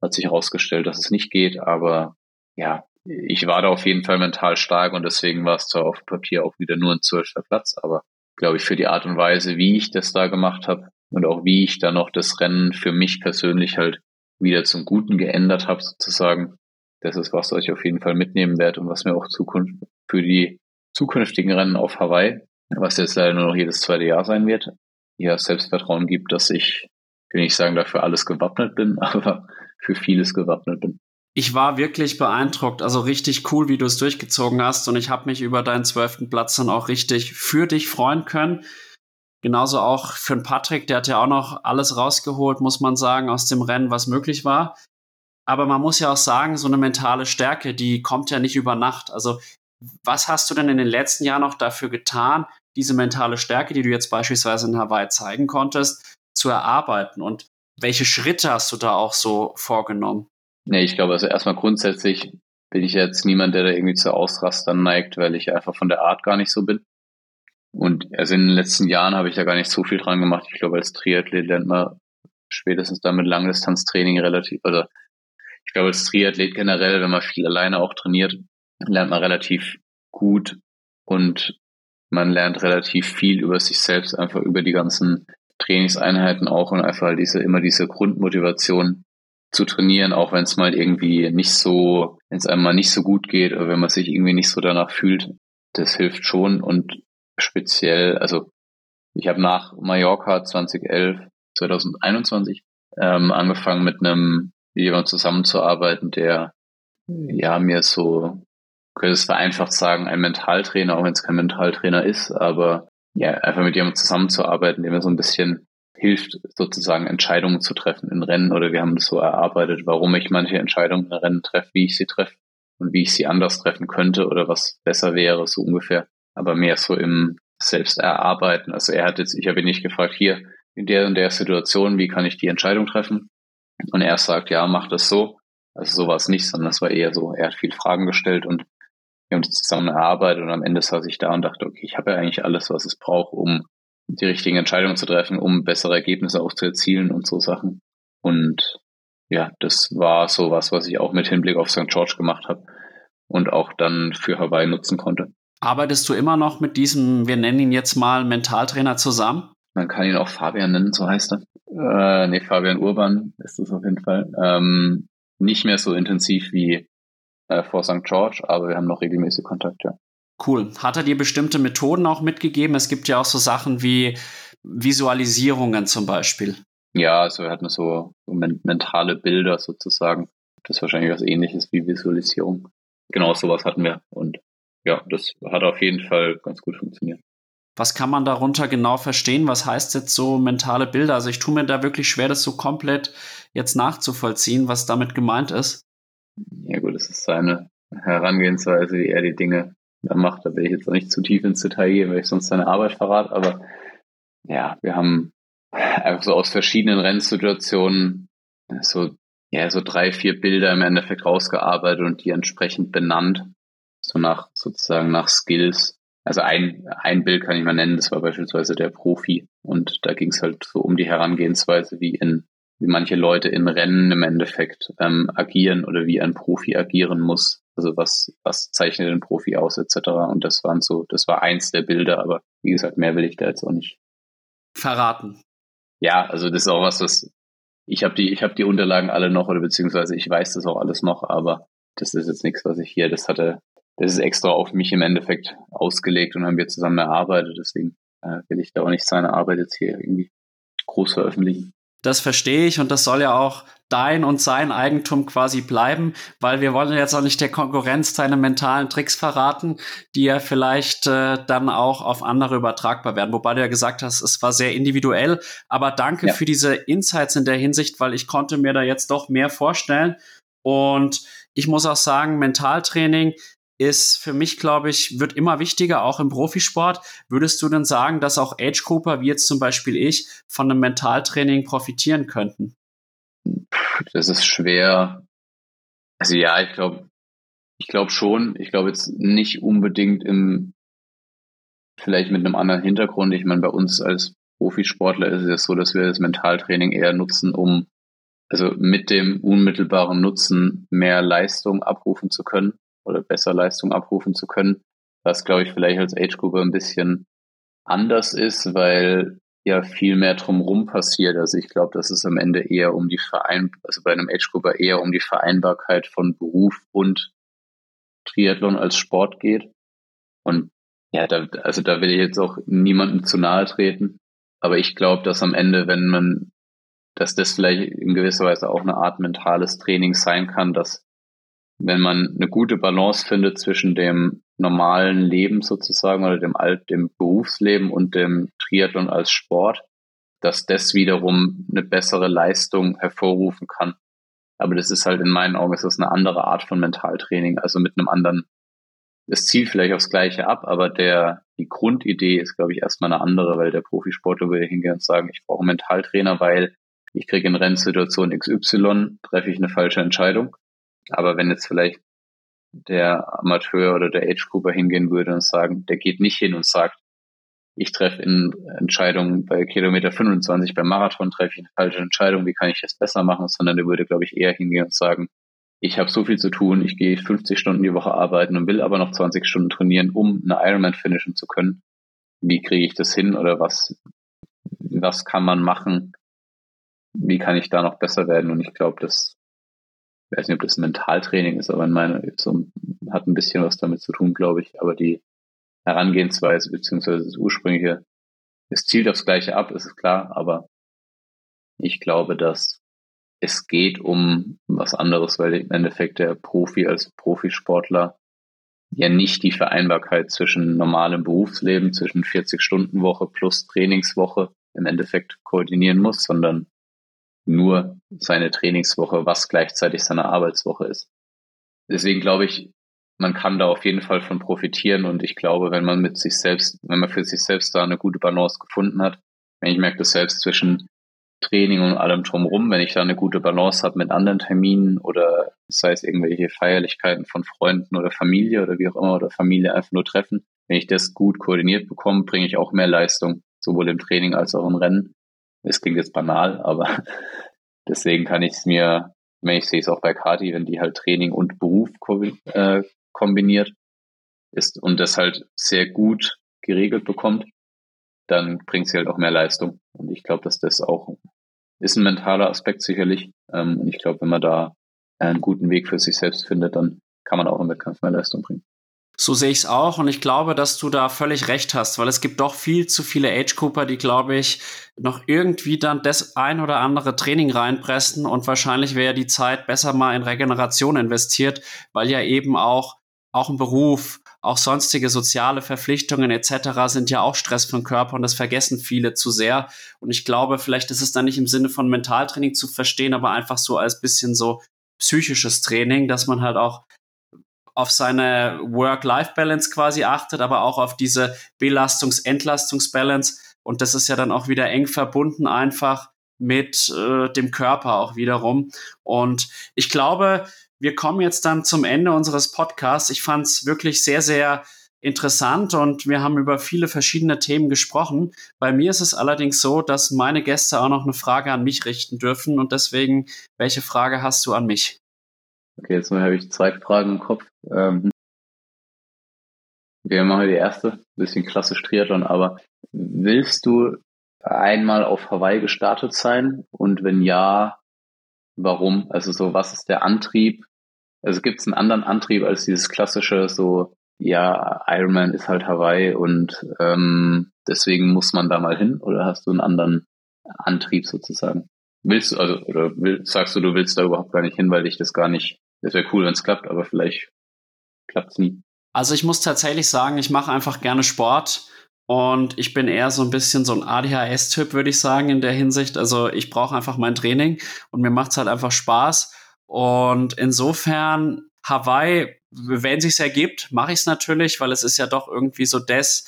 Hat sich herausgestellt, dass es nicht geht, aber ja, ich war da auf jeden Fall mental stark und deswegen war es zwar auf Papier auch wieder nur ein zwölfter Platz, aber glaube ich für die Art und Weise, wie ich das da gemacht habe und auch wie ich da noch das Rennen für mich persönlich halt wieder zum Guten geändert habe sozusagen, das ist was, ich auf jeden Fall mitnehmen werde und was mir auch Zukunft für die zukünftigen Rennen auf Hawaii, was jetzt leider nur noch jedes zweite Jahr sein wird, ja Selbstvertrauen gibt, dass ich, will nicht sagen, dafür alles gewappnet bin, aber für vieles gewappnet bin ich war wirklich beeindruckt. Also richtig cool, wie du es durchgezogen hast. Und ich habe mich über deinen zwölften Platz dann auch richtig für dich freuen können. Genauso auch für den Patrick, der hat ja auch noch alles rausgeholt, muss man sagen, aus dem Rennen, was möglich war. Aber man muss ja auch sagen, so eine mentale Stärke, die kommt ja nicht über Nacht. Also was hast du denn in den letzten Jahren noch dafür getan, diese mentale Stärke, die du jetzt beispielsweise in Hawaii zeigen konntest, zu erarbeiten? Und welche Schritte hast du da auch so vorgenommen? Nee, ich glaube, also erstmal grundsätzlich bin ich jetzt niemand, der da irgendwie zu Ausrastern neigt, weil ich einfach von der Art gar nicht so bin. Und also in den letzten Jahren habe ich da gar nicht so viel dran gemacht. Ich glaube, als Triathlet lernt man spätestens damit Langdistanztraining relativ, also ich glaube, als Triathlet generell, wenn man viel alleine auch trainiert, lernt man relativ gut und man lernt relativ viel über sich selbst, einfach über die ganzen Trainingseinheiten auch und einfach diese, immer diese Grundmotivation, zu trainieren, auch wenn es mal irgendwie nicht so, wenn es einem mal nicht so gut geht oder wenn man sich irgendwie nicht so danach fühlt, das hilft schon und speziell, also ich habe nach Mallorca 2011, 2021 ähm, angefangen mit einem jemand zusammenzuarbeiten, der ja mir so, könnte es vereinfacht sagen, ein Mentaltrainer, auch wenn es kein Mentaltrainer ist, aber ja, einfach mit jemandem zusammenzuarbeiten, der mir so ein bisschen hilft, sozusagen Entscheidungen zu treffen in Rennen oder wir haben das so erarbeitet, warum ich manche Entscheidungen in Rennen treffe, wie ich sie treffe und wie ich sie anders treffen könnte oder was besser wäre, so ungefähr. Aber mehr so im Selbsterarbeiten. Also er hat jetzt, ich habe ihn nicht gefragt, hier in der und der Situation, wie kann ich die Entscheidung treffen? Und er sagt, ja, mach das so. Also so war es nicht, sondern es war eher so, er hat viel Fragen gestellt und wir haben das zusammen erarbeitet und am Ende saß ich da und dachte, okay, ich habe ja eigentlich alles, was es braucht, um die richtigen Entscheidungen zu treffen, um bessere Ergebnisse auch zu erzielen und so Sachen. Und ja, das war so was, was ich auch mit Hinblick auf St. George gemacht habe und auch dann für Hawaii nutzen konnte. Arbeitest du immer noch mit diesem, wir nennen ihn jetzt mal Mentaltrainer zusammen? Man kann ihn auch Fabian nennen, so heißt er. Äh, nee, Fabian Urban ist das auf jeden Fall. Ähm, nicht mehr so intensiv wie äh, vor St. George, aber wir haben noch regelmäßig Kontakt, ja. Cool. Hat er dir bestimmte Methoden auch mitgegeben? Es gibt ja auch so Sachen wie Visualisierungen zum Beispiel. Ja, also er hat so, so mentale Bilder sozusagen. Das ist wahrscheinlich was ähnliches wie Visualisierung. Genau sowas hatten wir. Und ja, das hat auf jeden Fall ganz gut funktioniert. Was kann man darunter genau verstehen? Was heißt jetzt so mentale Bilder? Also ich tue mir da wirklich schwer, das so komplett jetzt nachzuvollziehen, was damit gemeint ist. Ja gut, es ist seine Herangehensweise, wie er die Dinge da macht. Da will ich jetzt auch nicht zu tief ins Detail gehen, weil ich sonst seine Arbeit verrate. Aber ja, wir haben einfach so aus verschiedenen Rennsituationen so, ja, so drei, vier Bilder im Endeffekt rausgearbeitet und die entsprechend benannt. So nach, sozusagen nach Skills. Also ein, ein Bild kann ich mal nennen, das war beispielsweise der Profi. Und da ging es halt so um die Herangehensweise, wie in, wie manche Leute in Rennen im Endeffekt ähm, agieren oder wie ein Profi agieren muss. Also was, was zeichnet ein Profi aus, etc. Und das waren so, das war eins der Bilder, aber wie gesagt, mehr will ich da jetzt auch nicht verraten. Ja, also das ist auch was, was ich habe die, ich habe die Unterlagen alle noch oder beziehungsweise ich weiß das auch alles noch, aber das ist jetzt nichts, was ich hier, das hatte, das ist extra auf mich im Endeffekt ausgelegt und haben wir zusammen erarbeitet. Deswegen äh, will ich da auch nicht seine Arbeit jetzt hier irgendwie groß veröffentlichen. Das verstehe ich und das soll ja auch dein und sein Eigentum quasi bleiben, weil wir wollen jetzt auch nicht der Konkurrenz deine mentalen Tricks verraten, die ja vielleicht äh, dann auch auf andere übertragbar werden. Wobei du ja gesagt hast, es war sehr individuell. Aber danke ja. für diese Insights in der Hinsicht, weil ich konnte mir da jetzt doch mehr vorstellen. Und ich muss auch sagen, Mentaltraining ist für mich, glaube ich, wird immer wichtiger, auch im Profisport. Würdest du denn sagen, dass auch Age-Grouper, wie jetzt zum Beispiel ich, von einem Mentaltraining profitieren könnten? Das ist schwer. Also ja, ich glaube, ich glaube schon. Ich glaube jetzt nicht unbedingt im, vielleicht mit einem anderen Hintergrund. Ich meine, bei uns als Profisportler ist es ja so, dass wir das Mentaltraining eher nutzen, um also mit dem unmittelbaren Nutzen mehr Leistung abrufen zu können oder besser Leistung abrufen zu können. Was, glaube ich, vielleicht als Age Group ein bisschen anders ist, weil ja viel mehr drumherum passiert. Also ich glaube, dass es am Ende eher um die Verein, also bei einem Age Grouper eher um die Vereinbarkeit von Beruf und Triathlon als Sport geht. Und ja, da, also da will ich jetzt auch niemandem zu nahe treten. Aber ich glaube, dass am Ende, wenn man, dass das vielleicht in gewisser Weise auch eine Art mentales Training sein kann, dass wenn man eine gute Balance findet zwischen dem normalen Leben sozusagen oder dem Alt, dem Berufsleben und dem Triathlon als Sport, dass das wiederum eine bessere Leistung hervorrufen kann. Aber das ist halt in meinen Augen ist das eine andere Art von Mentaltraining, also mit einem anderen, das zielt vielleicht aufs Gleiche ab, aber der, die Grundidee ist, glaube ich, erstmal eine andere, weil der Profisportler würde hingehen und sagen, ich brauche einen Mentaltrainer, weil ich kriege in Rennsituation XY, treffe ich eine falsche Entscheidung. Aber wenn jetzt vielleicht der Amateur oder der Age Grouper hingehen würde und sagen, der geht nicht hin und sagt, ich treffe in Entscheidungen bei Kilometer 25 beim Marathon treffe ich eine falsche Entscheidung, wie kann ich das besser machen, sondern der würde, glaube ich, eher hingehen und sagen, ich habe so viel zu tun, ich gehe 50 Stunden die Woche arbeiten und will aber noch 20 Stunden trainieren, um eine Ironman finishen zu können. Wie kriege ich das hin oder was, was kann man machen? Wie kann ich da noch besser werden? Und ich glaube, das ich weiß nicht, ob das Mentaltraining ist, aber in meiner, so, hat ein bisschen was damit zu tun, glaube ich. Aber die Herangehensweise beziehungsweise das ursprüngliche, es zielt aufs Gleiche ab, ist klar, aber ich glaube, dass es geht um was anderes, weil im Endeffekt der Profi als Profisportler ja nicht die Vereinbarkeit zwischen normalem Berufsleben, zwischen 40-Stunden-Woche plus Trainingswoche im Endeffekt koordinieren muss, sondern nur seine Trainingswoche, was gleichzeitig seine Arbeitswoche ist. Deswegen glaube ich, man kann da auf jeden Fall von profitieren und ich glaube, wenn man mit sich selbst, wenn man für sich selbst da eine gute Balance gefunden hat, wenn ich merke das selbst zwischen Training und allem drumherum, wenn ich da eine gute Balance habe mit anderen Terminen oder sei es irgendwelche Feierlichkeiten von Freunden oder Familie oder wie auch immer oder Familie einfach nur treffen, wenn ich das gut koordiniert bekomme, bringe ich auch mehr Leistung, sowohl im Training als auch im Rennen. Es klingt jetzt banal, aber deswegen kann ich es mir, ich sehe es auch bei Kati, wenn die halt Training und Beruf äh, kombiniert ist und das halt sehr gut geregelt bekommt, dann bringt sie halt auch mehr Leistung. Und ich glaube, dass das auch ist ein mentaler Aspekt sicherlich. Ähm, und ich glaube, wenn man da einen guten Weg für sich selbst findet, dann kann man auch im Wettkampf mehr Leistung bringen. So sehe ich es auch und ich glaube, dass du da völlig recht hast, weil es gibt doch viel zu viele Age-Cooper, die, glaube ich, noch irgendwie dann das ein oder andere Training reinpressen und wahrscheinlich wäre die Zeit besser mal in Regeneration investiert, weil ja eben auch, auch ein Beruf, auch sonstige soziale Verpflichtungen etc. sind ja auch Stress für den Körper und das vergessen viele zu sehr. Und ich glaube, vielleicht ist es dann nicht im Sinne von Mentaltraining zu verstehen, aber einfach so als bisschen so psychisches Training, dass man halt auch auf seine Work-Life-Balance quasi achtet, aber auch auf diese Belastungs-Entlastungs-Balance. Und das ist ja dann auch wieder eng verbunden einfach mit äh, dem Körper auch wiederum. Und ich glaube, wir kommen jetzt dann zum Ende unseres Podcasts. Ich fand es wirklich sehr, sehr interessant und wir haben über viele verschiedene Themen gesprochen. Bei mir ist es allerdings so, dass meine Gäste auch noch eine Frage an mich richten dürfen und deswegen, welche Frage hast du an mich? Okay, jetzt habe ich zwei Fragen im Kopf. Ähm, wir machen die erste, bisschen klassisch Triathlon, aber willst du einmal auf Hawaii gestartet sein? Und wenn ja, warum? Also so, was ist der Antrieb? Also gibt es einen anderen Antrieb als dieses klassische, so, ja, Ironman ist halt Hawaii und ähm, deswegen muss man da mal hin? Oder hast du einen anderen Antrieb sozusagen? Willst du, also, oder will, sagst du, du willst da überhaupt gar nicht hin, weil dich das gar nicht das wäre cool, wenn es klappt, aber vielleicht klappt es nie. Also ich muss tatsächlich sagen, ich mache einfach gerne Sport und ich bin eher so ein bisschen so ein ADHS-Typ, würde ich sagen, in der Hinsicht. Also ich brauche einfach mein Training und mir macht es halt einfach Spaß. Und insofern Hawaii, wenn sich's ergibt, mache ich es natürlich, weil es ist ja doch irgendwie so das,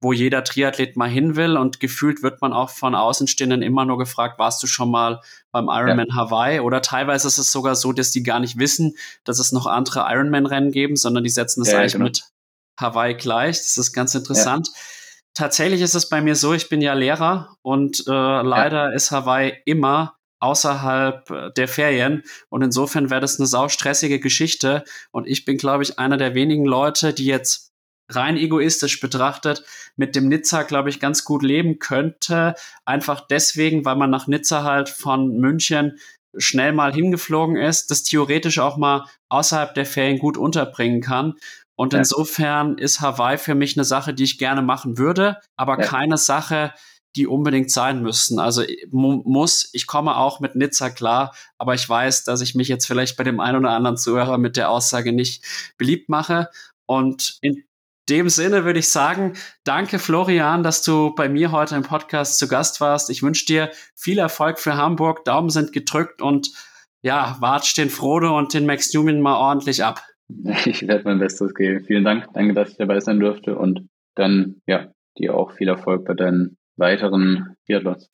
wo jeder Triathlet mal hin will und gefühlt wird man auch von Außenstehenden immer nur gefragt, warst du schon mal beim Ironman ja. Hawaii? Oder teilweise ist es sogar so, dass die gar nicht wissen, dass es noch andere Ironman-Rennen geben, sondern die setzen es ja, eigentlich genau. mit Hawaii gleich. Das ist ganz interessant. Ja. Tatsächlich ist es bei mir so, ich bin ja Lehrer und äh, leider ist Hawaii immer außerhalb äh, der Ferien und insofern wäre das eine saustressige Geschichte und ich bin, glaube ich, einer der wenigen Leute, die jetzt rein egoistisch betrachtet mit dem Nizza, glaube ich, ganz gut leben könnte. Einfach deswegen, weil man nach Nizza halt von München schnell mal hingeflogen ist, das theoretisch auch mal außerhalb der Ferien gut unterbringen kann. Und ja. insofern ist Hawaii für mich eine Sache, die ich gerne machen würde, aber ja. keine Sache, die unbedingt sein müssten. Also mu muss, ich komme auch mit Nizza klar, aber ich weiß, dass ich mich jetzt vielleicht bei dem einen oder anderen Zuhörer mit der Aussage nicht beliebt mache. Und in dem Sinne würde ich sagen, danke Florian, dass du bei mir heute im Podcast zu Gast warst. Ich wünsche dir viel Erfolg für Hamburg. Daumen sind gedrückt und ja, watsch den Frodo und den Max Newman mal ordentlich ab. Ich werde mein Bestes geben. Vielen Dank. Danke, dass ich dabei sein durfte und dann, ja, dir auch viel Erfolg bei deinen weiteren Triathlons.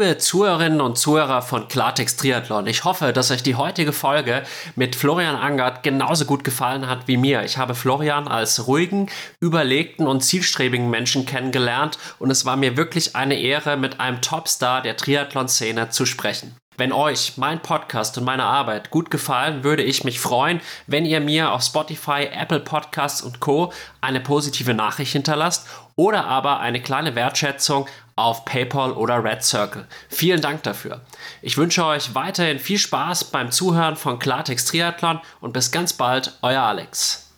Liebe Zuhörerinnen und Zuhörer von Klartext Triathlon, ich hoffe, dass euch die heutige Folge mit Florian Angert genauso gut gefallen hat wie mir. Ich habe Florian als ruhigen, überlegten und zielstrebigen Menschen kennengelernt und es war mir wirklich eine Ehre, mit einem Topstar der Triathlon-Szene zu sprechen. Wenn euch mein Podcast und meine Arbeit gut gefallen, würde ich mich freuen, wenn ihr mir auf Spotify, Apple Podcasts und Co. eine positive Nachricht hinterlasst oder aber eine kleine Wertschätzung auf PayPal oder Red Circle. Vielen Dank dafür. Ich wünsche euch weiterhin viel Spaß beim Zuhören von Klartext Triathlon und bis ganz bald, euer Alex.